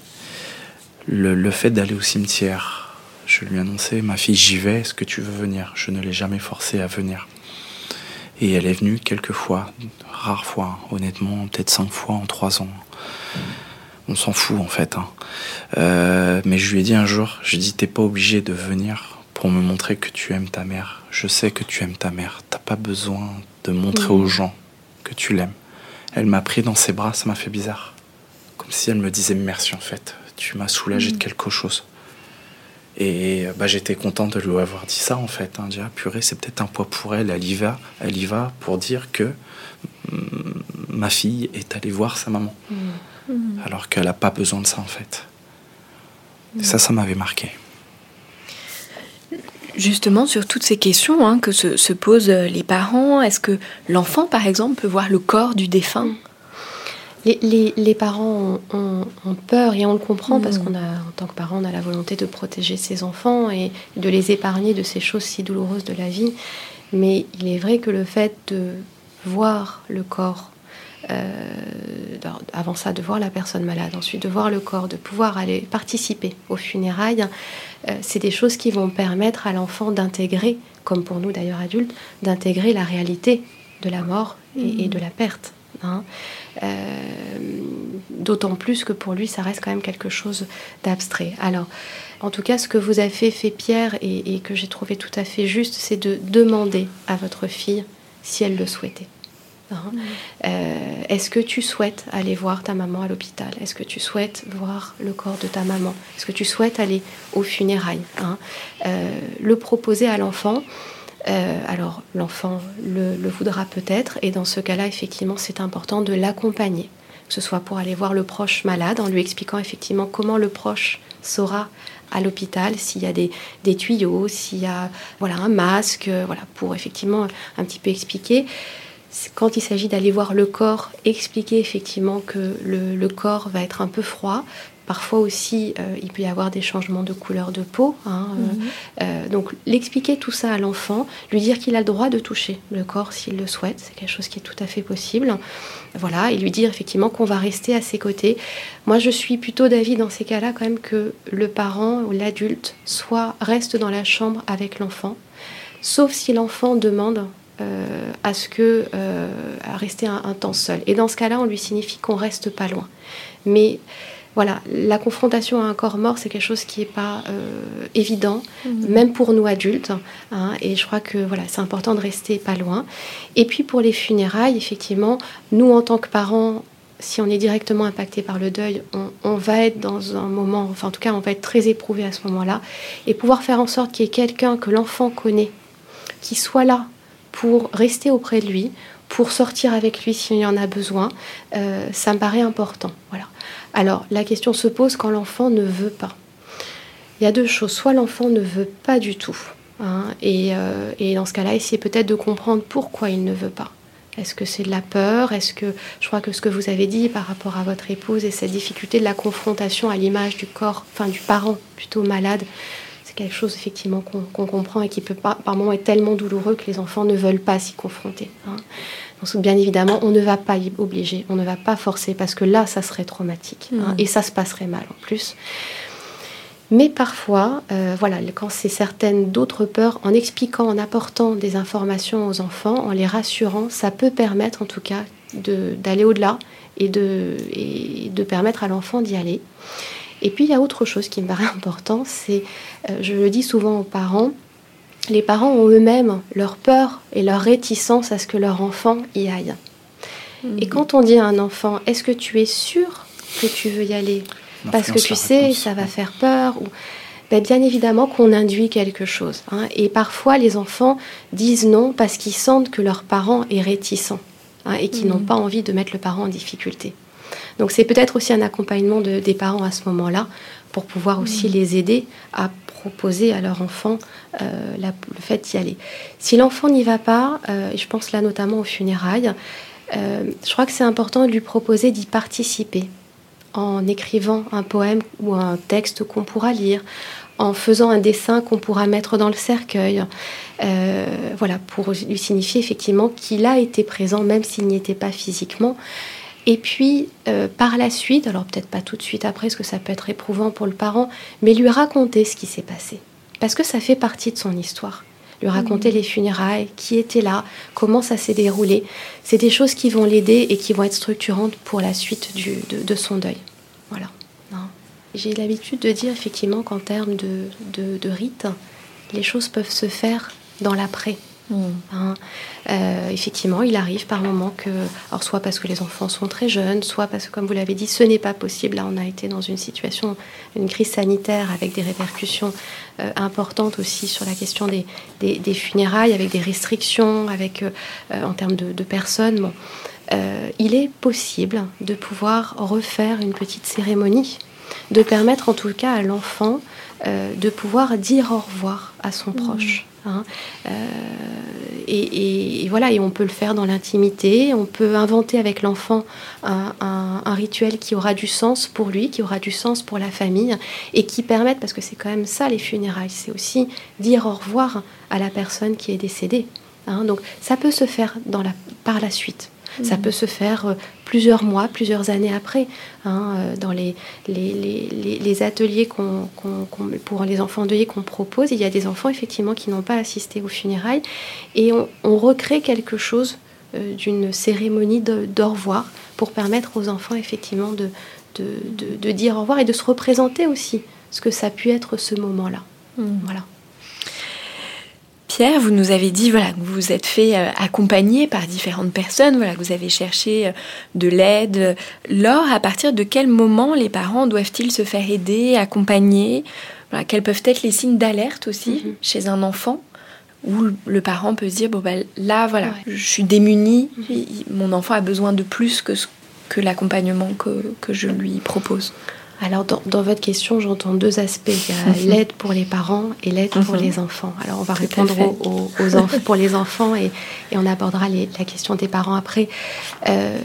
le, fait d'aller au cimetière, je lui ai annoncé, ma fille, j'y vais, est-ce que tu veux venir? Je ne l'ai jamais forcée à venir. Et elle est venue quelques fois, rares fois, honnêtement, peut-être cinq fois en trois ans. On s'en fout en fait. Hein. Euh, mais je lui ai dit un jour, je dis, t'es pas obligé de venir pour me montrer que tu aimes ta mère. Je sais que tu aimes ta mère. T'as pas besoin de montrer aux gens que tu l'aimes. Elle m'a pris dans ses bras, ça m'a fait bizarre. Comme si elle me disait merci en fait, tu m'as soulagé de mm. quelque chose. Et bah, j'étais content de lui avoir dit ça en fait. Hein, dire, ah, purée, c'est peut-être un poids pour elle, elle y va, elle y va pour dire que mm, ma fille est allée voir sa maman. Mm. Alors qu'elle n'a pas besoin de ça en fait. Et ça, ça m'avait marqué justement sur toutes ces questions hein, que se, posent les parents. Est-ce que l'enfant, par exemple, peut voir le corps du défunt? Les, parents ont, peur et on le comprend parce mm. qu'on a, en tant que parent, on a la volonté de protéger ses enfants et de les épargner de ces choses si douloureuses de la vie. Mais il est vrai que le fait de voir le corps, euh, avant ça, de voir la personne malade, ensuite de voir le corps, de pouvoir aller participer aux funérailles, euh, c'est des choses qui vont permettre à l'enfant d'intégrer, comme pour nous d'ailleurs adultes, d'intégrer la réalité de la mort et, et de la perte. Hein. Euh, d'autant plus que pour lui, ça reste quand même quelque chose d'abstrait. Alors, en tout cas, ce que vous avez fait, fait Pierre, et, que j'ai trouvé tout à fait juste, c'est de demander à votre fille si elle le souhaitait. Hein. Euh, est-ce que tu souhaites aller voir ta maman à l'hôpital? Est-ce que tu souhaites voir le corps de ta maman? Est-ce que tu souhaites aller aux funérailles hein? euh, Le proposer à l'enfant, euh, alors l'enfant le, voudra peut-être, et dans ce cas-là, effectivement, c'est important de l'accompagner, que ce soit pour aller voir le proche malade, en lui expliquant effectivement comment le proche saura à l'hôpital s'il y a des, tuyaux, s'il y a voilà un masque, voilà pour effectivement un petit peu expliquer. Quand il s'agit d'aller voir le corps, expliquer effectivement que le, corps va être un peu froid, Parfois aussi, euh, il peut y avoir des changements de couleur de peau. Hein, euh, mhm. euh, donc, l'expliquer tout ça à l'enfant, lui dire qu'il a le droit de toucher le corps s'il le souhaite, c'est quelque chose qui est tout à fait possible. Voilà, et lui dire effectivement qu'on va rester à ses côtés. Moi, je suis plutôt d'avis dans ces cas-là quand même que le parent ou l'adulte soit reste dans la chambre avec l'enfant, sauf si l'enfant demande à ce que à rester un, un, temps seul. Et dans ce cas-là, on lui signifie qu'on reste pas loin. Mais voilà, la confrontation à un corps mort, c'est quelque chose qui n'est pas euh, évident, mhm. même pour nous adultes. Hein, et je crois que voilà, c'est important de rester pas loin. Et puis pour les funérailles, effectivement, nous en tant que parents, si on est directement impacté par le deuil, on, va être dans un moment, enfin en tout cas, on va être très éprouvé à ce moment-là, et pouvoir faire en sorte qu'il y ait quelqu'un que l'enfant connaît, qui soit là pour rester auprès de lui, pour sortir avec lui s'il y en a besoin, euh, ça me paraît important. Voilà. Alors la question se pose quand l'enfant ne veut pas. Il y a deux choses. Soit l'enfant ne veut pas du tout, hein, euh, et, dans ce cas-là, essayer peut-être de comprendre pourquoi il ne veut pas. Est-ce que c'est de la peur? Est-ce que je crois que ce que vous avez dit par rapport à votre épouse et cette difficulté de la confrontation à l'image du corps, enfin du parent plutôt malade, quelque chose effectivement qu'on comprend et qui peut par moments être tellement douloureux que les enfants ne veulent pas s'y confronter. Hein. Donc, bien évidemment, on ne va pas y obliger, on ne va pas forcer, parce que là, ça serait traumatique. Hein, et ça se passerait mal en plus. Mais parfois, euh, voilà, quand c'est certaines d'autres peurs, en expliquant, en apportant des informations aux enfants, en les rassurant, ça peut permettre en tout cas d'aller au-delà et de, et de permettre à l'enfant d'y aller. Et puis il y a autre chose qui me paraît important, c'est, euh, je le dis souvent aux parents, les parents ont eux-mêmes leur peur et leur réticence à ce que leur enfant y aille. Et mhm. quand on dit à un enfant, est-ce que tu es sûr que tu veux y aller? Parce que tu sais, ça va faire peur ou... Ben, bien évidemment qu'on induit quelque chose. Hein. Et parfois, les enfants disent non parce qu'ils sentent que leur parent est réticent hein, et qu'ils n'ont mhm. pas envie de mettre le parent en difficulté. Donc c'est peut-être aussi un accompagnement des parents à ce moment-là pour pouvoir aussi mhm. les aider à proposer à leur enfant euh, le fait d'y aller. Si l'enfant n'y va pas, euh, je pense là notamment aux funérailles, euh, je crois que c'est important de lui proposer d'y participer en écrivant un poème ou un texte qu'on pourra lire, en faisant un dessin qu'on pourra mettre dans le cercueil. voilà, pour lui signifier effectivement qu'il a été présent, même s'il n'y était pas physiquement. Et puis, euh, par la suite, alors peut-être pas tout de suite après, parce que ça peut être éprouvant pour le parent, mais lui raconter ce qui s'est passé. Parce que ça fait partie de son histoire. Lui raconter mmh. les funérailles, qui était là, comment ça s'est déroulé. C'est des choses qui vont l'aider et qui vont être structurantes pour la suite de, son deuil. Voilà. J'ai l'habitude de dire effectivement qu'en termes de, de, rite, les choses peuvent se faire dans l'après. Hein. Euh, effectivement, il arrive par moments que, alors soit parce que les enfants sont très jeunes, soit parce que, comme vous l'avez dit, ce n'est pas possible. Là, on a été dans une situation, une crise sanitaire avec des répercussions euh, importantes aussi sur la question des, des, funérailles, avec des restrictions, avec euh, en termes de, de personnes. Bon. il est possible de pouvoir refaire une petite cérémonie, de permettre en tout cas à l'enfant de pouvoir dire au revoir à son mmh. proche. Hein. Euh, et, voilà, et on peut le faire dans l'intimité. On peut inventer avec l'enfant un, rituel qui aura du sens pour lui, qui aura du sens pour la famille, et qui permette, parce que c'est quand même ça les funérailles, c'est aussi dire au revoir à la personne qui est décédée. Hein. Donc ça peut se faire dans la, par la suite. Ça mhm. peut se faire euh, plusieurs mois, plusieurs années après. Hein, euh, dans les, les, ateliers qu'on, pour les enfants endeuillés qu'on propose, il y a des enfants effectivement qui n'ont pas assisté aux funérailles et on, recrée quelque chose euh, d'une cérémonie d'au revoir pour permettre aux enfants effectivement de, de, dire au revoir et de se représenter aussi ce que ça a pu être ce moment-là. Mhm. Voilà. Pierre, vous nous avez dit voilà, que vous vous êtes fait euh, accompagner par différentes personnes, voilà, que vous avez cherché euh, de l'aide. Laure, à partir de quel moment les parents doivent-ils se faire aider, accompagner? Voilà, Quels peuvent être les signes d'alerte aussi mhm. chez un enfant où le parent peut se dire bon ben là voilà, je suis démuni, mhm. mon enfant a besoin de plus que, que l'accompagnement que, que je lui propose. Alors, dans, votre question, j'entends deux aspects. Il y a mhm. l'aide pour les parents et l'aide pour mhm. les enfants. Alors, on va répondre aux, enfants, pour les enfants et, on abordera la question des parents après. Euh,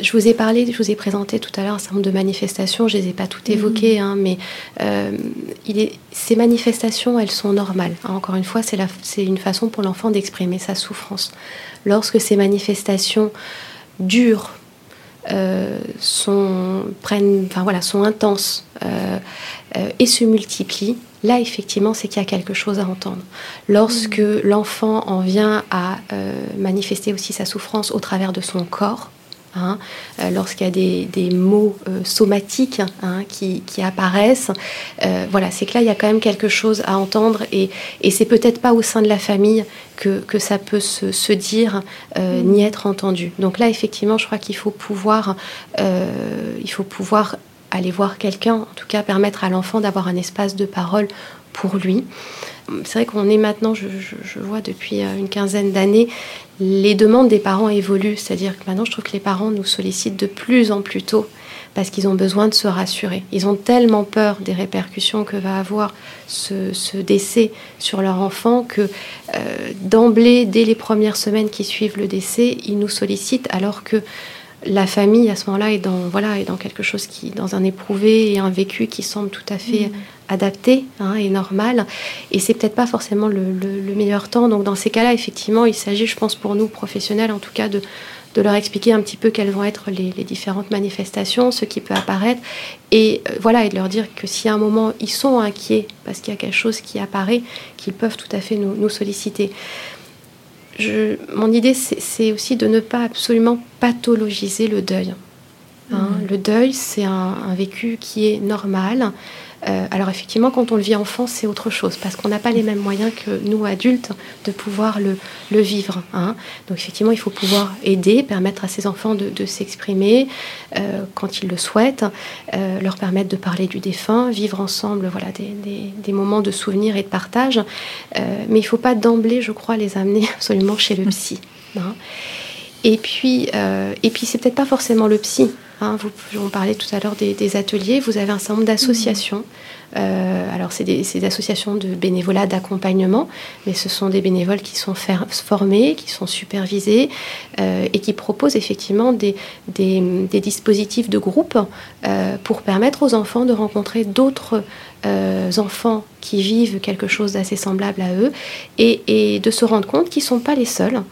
je vous ai parlé, je vous ai présenté tout à l'heure un certain nombre de manifestations. Je ne les ai pas toutes évoquées, mhm. hein, mais euh, il est, ces manifestations, elles sont normales. Hein, encore une fois, c'est une façon pour l'enfant d'exprimer sa souffrance. Lorsque ces manifestations durent euh, sont, prennent, enfin, voilà, sont intenses euh, euh, et se multiplient, là effectivement c'est qu'il y a quelque chose à entendre. Lorsque mmh. l'enfant en vient à manifester aussi sa souffrance au travers de son corps, Hein, euh, lorsqu'il y a des, des mots euh, somatiques hein, qui, qui, apparaissent. Euh, voilà, c'est que là, il y a quand même quelque chose à entendre et, et c'est peut-être pas au sein de la famille que, que ça peut se, se dire mm. ni être entendu. Donc là, effectivement, je crois qu'il faut pouvoir, il faut pouvoir aller voir quelqu'un, en tout cas permettre à l'enfant d'avoir un espace de parole pour lui. C'est vrai qu'on est maintenant, je, vois depuis une quinzaine d'années, les demandes des parents évoluent. C'est-à-dire que maintenant, je trouve que les parents nous sollicitent de plus en plus tôt parce qu'ils ont besoin de se rassurer. Ils ont tellement peur des répercussions que va avoir ce, décès sur leur enfant que euh, d'emblée, dès les premières semaines qui suivent le décès, ils nous sollicitent alors que la famille à ce moment-là est dans voilà est dans quelque chose qui dans un éprouvé et un vécu qui semble tout à fait mmh. Adapté hein, et normal et c'est peut-être pas forcément le, meilleur temps donc dans ces cas-là effectivement il s'agit je pense pour nous professionnels en tout cas de, de leur expliquer un petit peu quelles vont être les, différentes manifestations ce qui peut apparaître et euh, voilà et de leur dire que si à un moment ils sont inquiets parce qu'il y a quelque chose qui apparaît qu'ils peuvent tout à fait nous, nous solliciter mon idée, c'est aussi de ne pas absolument pathologiser le deuil. Hein. Mmh. Le deuil, c'est un, vécu qui est normal, euh, alors effectivement, quand on le vit enfant, c'est autre chose, parce qu'on n'a pas les mêmes moyens que nous, adultes, de pouvoir le, vivre. Hein. Donc effectivement, il faut pouvoir aider, permettre à ces enfants de, s'exprimer euh, quand ils le souhaitent, euh, leur permettre de parler du défunt, vivre ensemble voilà, des, moments de souvenir et de partage. mais il ne faut pas d'emblée, je crois, les amener absolument chez le psy. Hein. Et puis, et puis c'est peut-être pas forcément le psy. Hein, vous, on parlait tout à l'heure des, ateliers. Vous avez un certain nombre d'associations. Euh, alors, c'est des, associations de bénévolat, d'accompagnement, mais ce sont des bénévoles qui sont formés, qui sont supervisés euh, et qui proposent effectivement des, dispositifs de groupe euh, pour permettre aux enfants de rencontrer d'autres enfants qui vivent quelque chose d'assez semblable à eux et, et, de se rendre compte qu'ils ne sont pas les seuls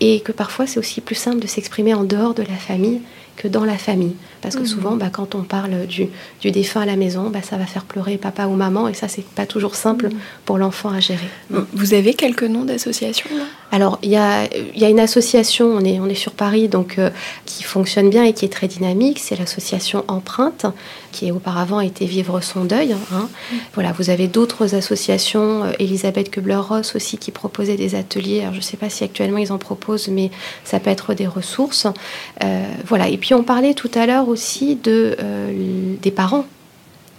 et que parfois c'est aussi plus simple de s'exprimer en dehors de la famille que dans la famille. Parce que mhm. souvent, bah, quand on parle du, du, défunt à la maison, bah, ça va faire pleurer papa ou maman, et ça, c'est pas toujours simple mhm. pour l'enfant à gérer. Vous avez quelques noms d'associations Alors, il y a, y a, une association, on est, on est sur Paris, donc euh, qui fonctionne bien et qui est très dynamique, c'est l'association Empreinte, qui auparavant était Vivre son deuil. Hein. Mhm. Voilà, vous avez d'autres associations, euh, Elisabeth Kubler-Ross aussi, qui proposait des ateliers. Alors, je ne sais pas si actuellement ils en proposent, mais ça peut être des ressources. Euh, voilà, et puis on parlait tout à l'heure aussi de, euh, des parents.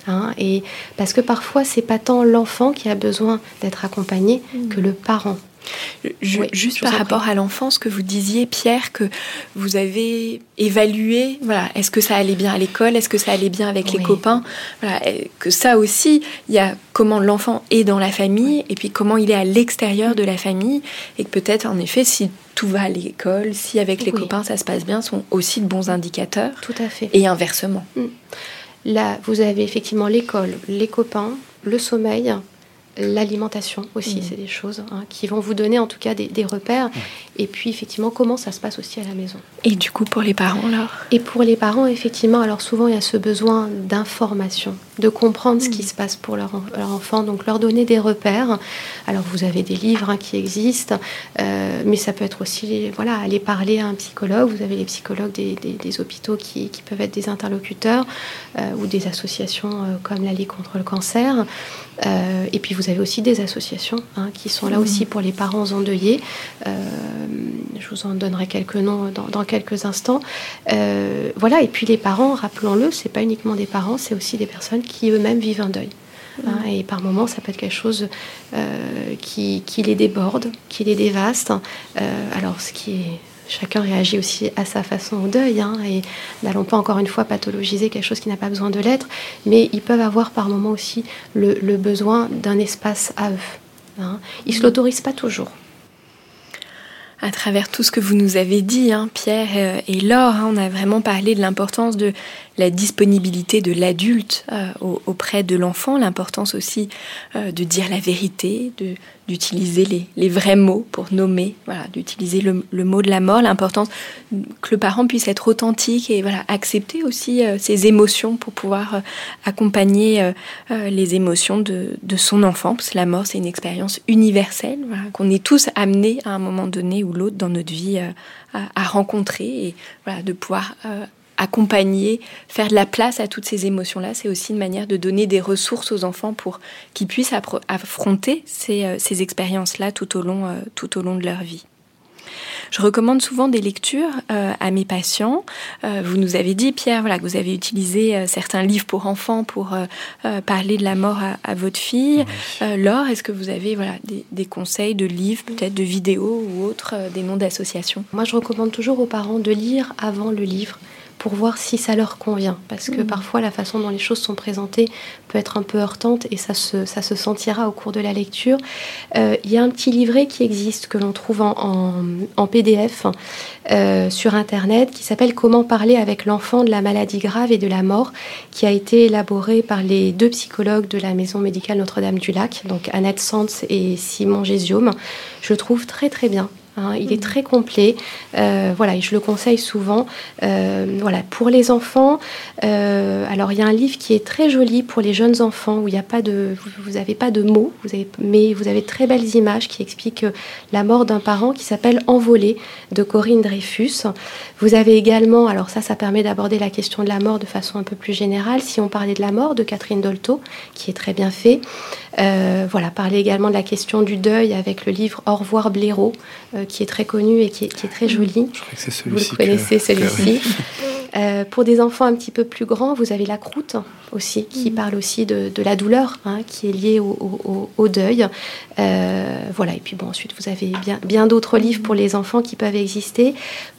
Hein, et parce que parfois, c'est pas tant l'enfant qui a besoin d'être accompagné Mm. que le parent. Je- Oui, juste je par rapport à l'enfance que vous disiez, Pierre, que vous avez évalué, voilà, est-ce que ça allait bien à l'école, est-ce que ça allait bien avec les copains, voilà, que ça aussi, il y a comment l'enfant est dans la famille et puis comment il est à l'extérieur de la famille et que peut-être en effet si tout va à l'école, si avec les Oui. copains ça se passe bien, sont aussi de bons indicateurs Tout à fait. et inversement. Là, vous avez effectivement l'école, les copains, le sommeil, l'alimentation aussi. Mhm. C'est des choses hein, qui vont vous donner en tout cas des, des repères. Et puis effectivement, comment ça se passe aussi à la maison. Et du coup pour les parents alors? Et pour les parents, effectivement, alors souvent il y a ce besoin d'information, de comprendre ce qui se passe pour leur, en- leur enfant, donc leur donner des repères. Alors vous avez des livres hein, qui existent, euh, mais ça peut être aussi, voilà, aller parler à un psychologue. Vous avez les psychologues des, des- des hôpitaux qui, qui peuvent être des interlocuteurs euh, ou des associations euh, comme la Ligue contre le cancer. Et puis vous avez aussi des associations hein, qui sont là aussi pour les parents endeuillés. Je vous en donnerai quelques noms dans, dans quelques instants. Voilà, et puis les parents, rappelons-le, c'est pas uniquement des parents, c'est aussi des personnes qui eux-mêmes vivent un deuil. Hein, et par moments, ça peut être quelque chose euh, qui, qui les déborde, qui les dévaste. Euh, alors, ce qui est Chacun réagit aussi à sa façon au deuil, hein, et n'allons pas encore une fois pathologiser quelque chose qui n'a pas besoin de l'être, mais ils peuvent avoir par moments aussi le, le besoin d'un espace à eux. Hein. Ils ne se l'autorisent pas toujours. À travers tout ce que vous nous avez dit, hein, Pierre euh, et Laure, hein, on a vraiment parlé de l'importance de la disponibilité de l'adulte euh, au- auprès de l'enfant, l'importance aussi euh, de dire la vérité, d'utiliser les, les vrais mots pour nommer, voilà, d'utiliser le, le mot de la mort, l'importance que le parent puisse être authentique et voilà accepter aussi ses émotions pour pouvoir accompagner les émotions de, de son enfant, parce que la mort c'est une expérience universelle, voilà, qu'on est tous amenés à un moment donné ou l'autre dans notre vie euh, à, à rencontrer et voilà de pouvoir euh, accompagner, faire de la place à toutes ces émotions-là, c'est aussi une manière de donner des ressources aux enfants pour qu'ils puissent affronter ces, euh, ces expériences-là tout tout au long de leur vie. Je recommande souvent des lectures euh, à mes patients. Euh, vous nous avez dit, Pierre, voilà, que vous avez utilisé euh, certains livres pour enfants pour euh, euh, parler de la mort à, à votre fille. Euh, Laure, est-ce que vous avez voilà, des, des conseils de livres, peut-être de vidéos ou autres, euh, des noms d'associations? Moi, je recommande toujours aux parents de lire avant le livre pour voir si ça leur convient. Parce que Mhm. parfois, la façon dont les choses sont présentées peut être un peu heurtante et ça se, ça se sentira au cours de la lecture. Euh, Il y a un petit livret qui existe, que l'on trouve en, en- en PDF euh, sur Internet, qui s'appelle Comment parler avec l'enfant de la maladie grave et de la mort, qui a été élaboré par les deux psychologues de la Maison médicale Notre-Dame-du-Lac, donc Annette Sands et Simon Gésium. Je trouve très très bien. Hein. il est très complet. Euh, voilà, et je le conseille souvent. Euh, voilà, pour les enfants, euh, alors il y a un livre qui est très joli pour les jeunes enfants où il n'y a pas de, vous n'avez pas de mots, vous avez, mais vous avez très belles images qui expliquent la mort d'un parent qui s'appelle Envolé de Corinne Dreyfus. Vous avez également, alors ça, ça permet d'aborder la question de la mort de façon un peu plus générale. Si on parlait de la mort de Catherine Dolto, qui est très bien fait. Voilà, parler également de la question du deuil avec le livre Au revoir Blaireau, qui est très connu et qui est, qui est très joli. Je crois que c'est Vous le celui-ci. connaissez, que- celui-ci. Euh, pour des enfants un petit peu plus grands, vous avez la croûte aussi, qui parle aussi de, de la douleur hein, qui est liée au, au- au- au deuil. Euh, voilà, et puis bon, ensuite vous avez bien, bien d'autres livres pour les enfants qui peuvent exister.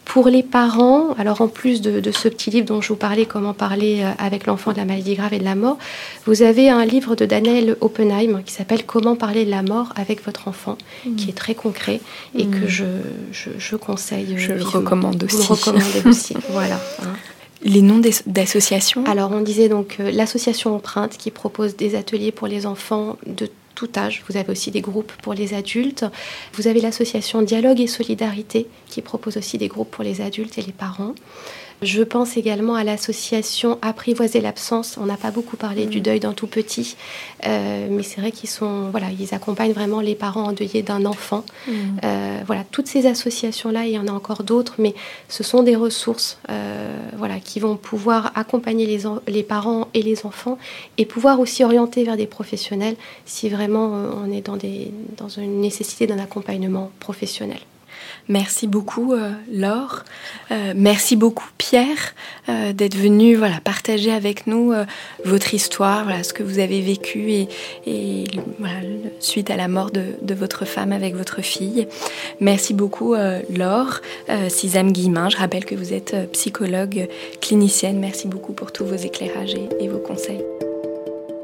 Pour les parents, alors en plus de, de ce petit livre dont je vous parlais, Comment parler euh, avec l'enfant de la maladie grave et de la mort, vous avez un livre de Daniel Oppenheim qui s'appelle Comment parler de la mort avec votre enfant, qui est très concret et que je, je, je conseille. euh, Je le vivement. recommande Vous aussi. le recommandez aussi, voilà. hein. Les noms d'associations? Alors, on disait donc euh, l'association Empreinte qui propose des ateliers pour les enfants de tout âge. Vous avez aussi des groupes pour les adultes. Vous avez l'association Dialogue et Solidarité qui propose aussi des groupes pour les adultes et les parents. Je pense également à l'association Apprivoiser l'absence. On n'a pas beaucoup parlé du deuil d'un tout petit, euh, mais c'est vrai qu'ils sont, voilà, ils accompagnent vraiment les parents endeuillés d'un enfant. Euh, voilà, toutes ces associations-là, il y en a encore d'autres, mais ce sont des ressources, euh, voilà, qui vont pouvoir accompagner les, en- les parents et les enfants et pouvoir aussi orienter vers des professionnels si vraiment on est dans, des, dans une nécessité d'un accompagnement professionnel. Merci beaucoup euh, Laure, euh, merci beaucoup Pierre euh, d'être venu voilà, partager avec nous votre histoire, voilà, ce que vous avez vécu et, suite à la mort de, votre femme avec votre fille. Merci beaucoup Laure, Sisam Guillemin, je rappelle que vous êtes psychologue clinicienne, merci beaucoup pour tous vos éclairages et vos conseils.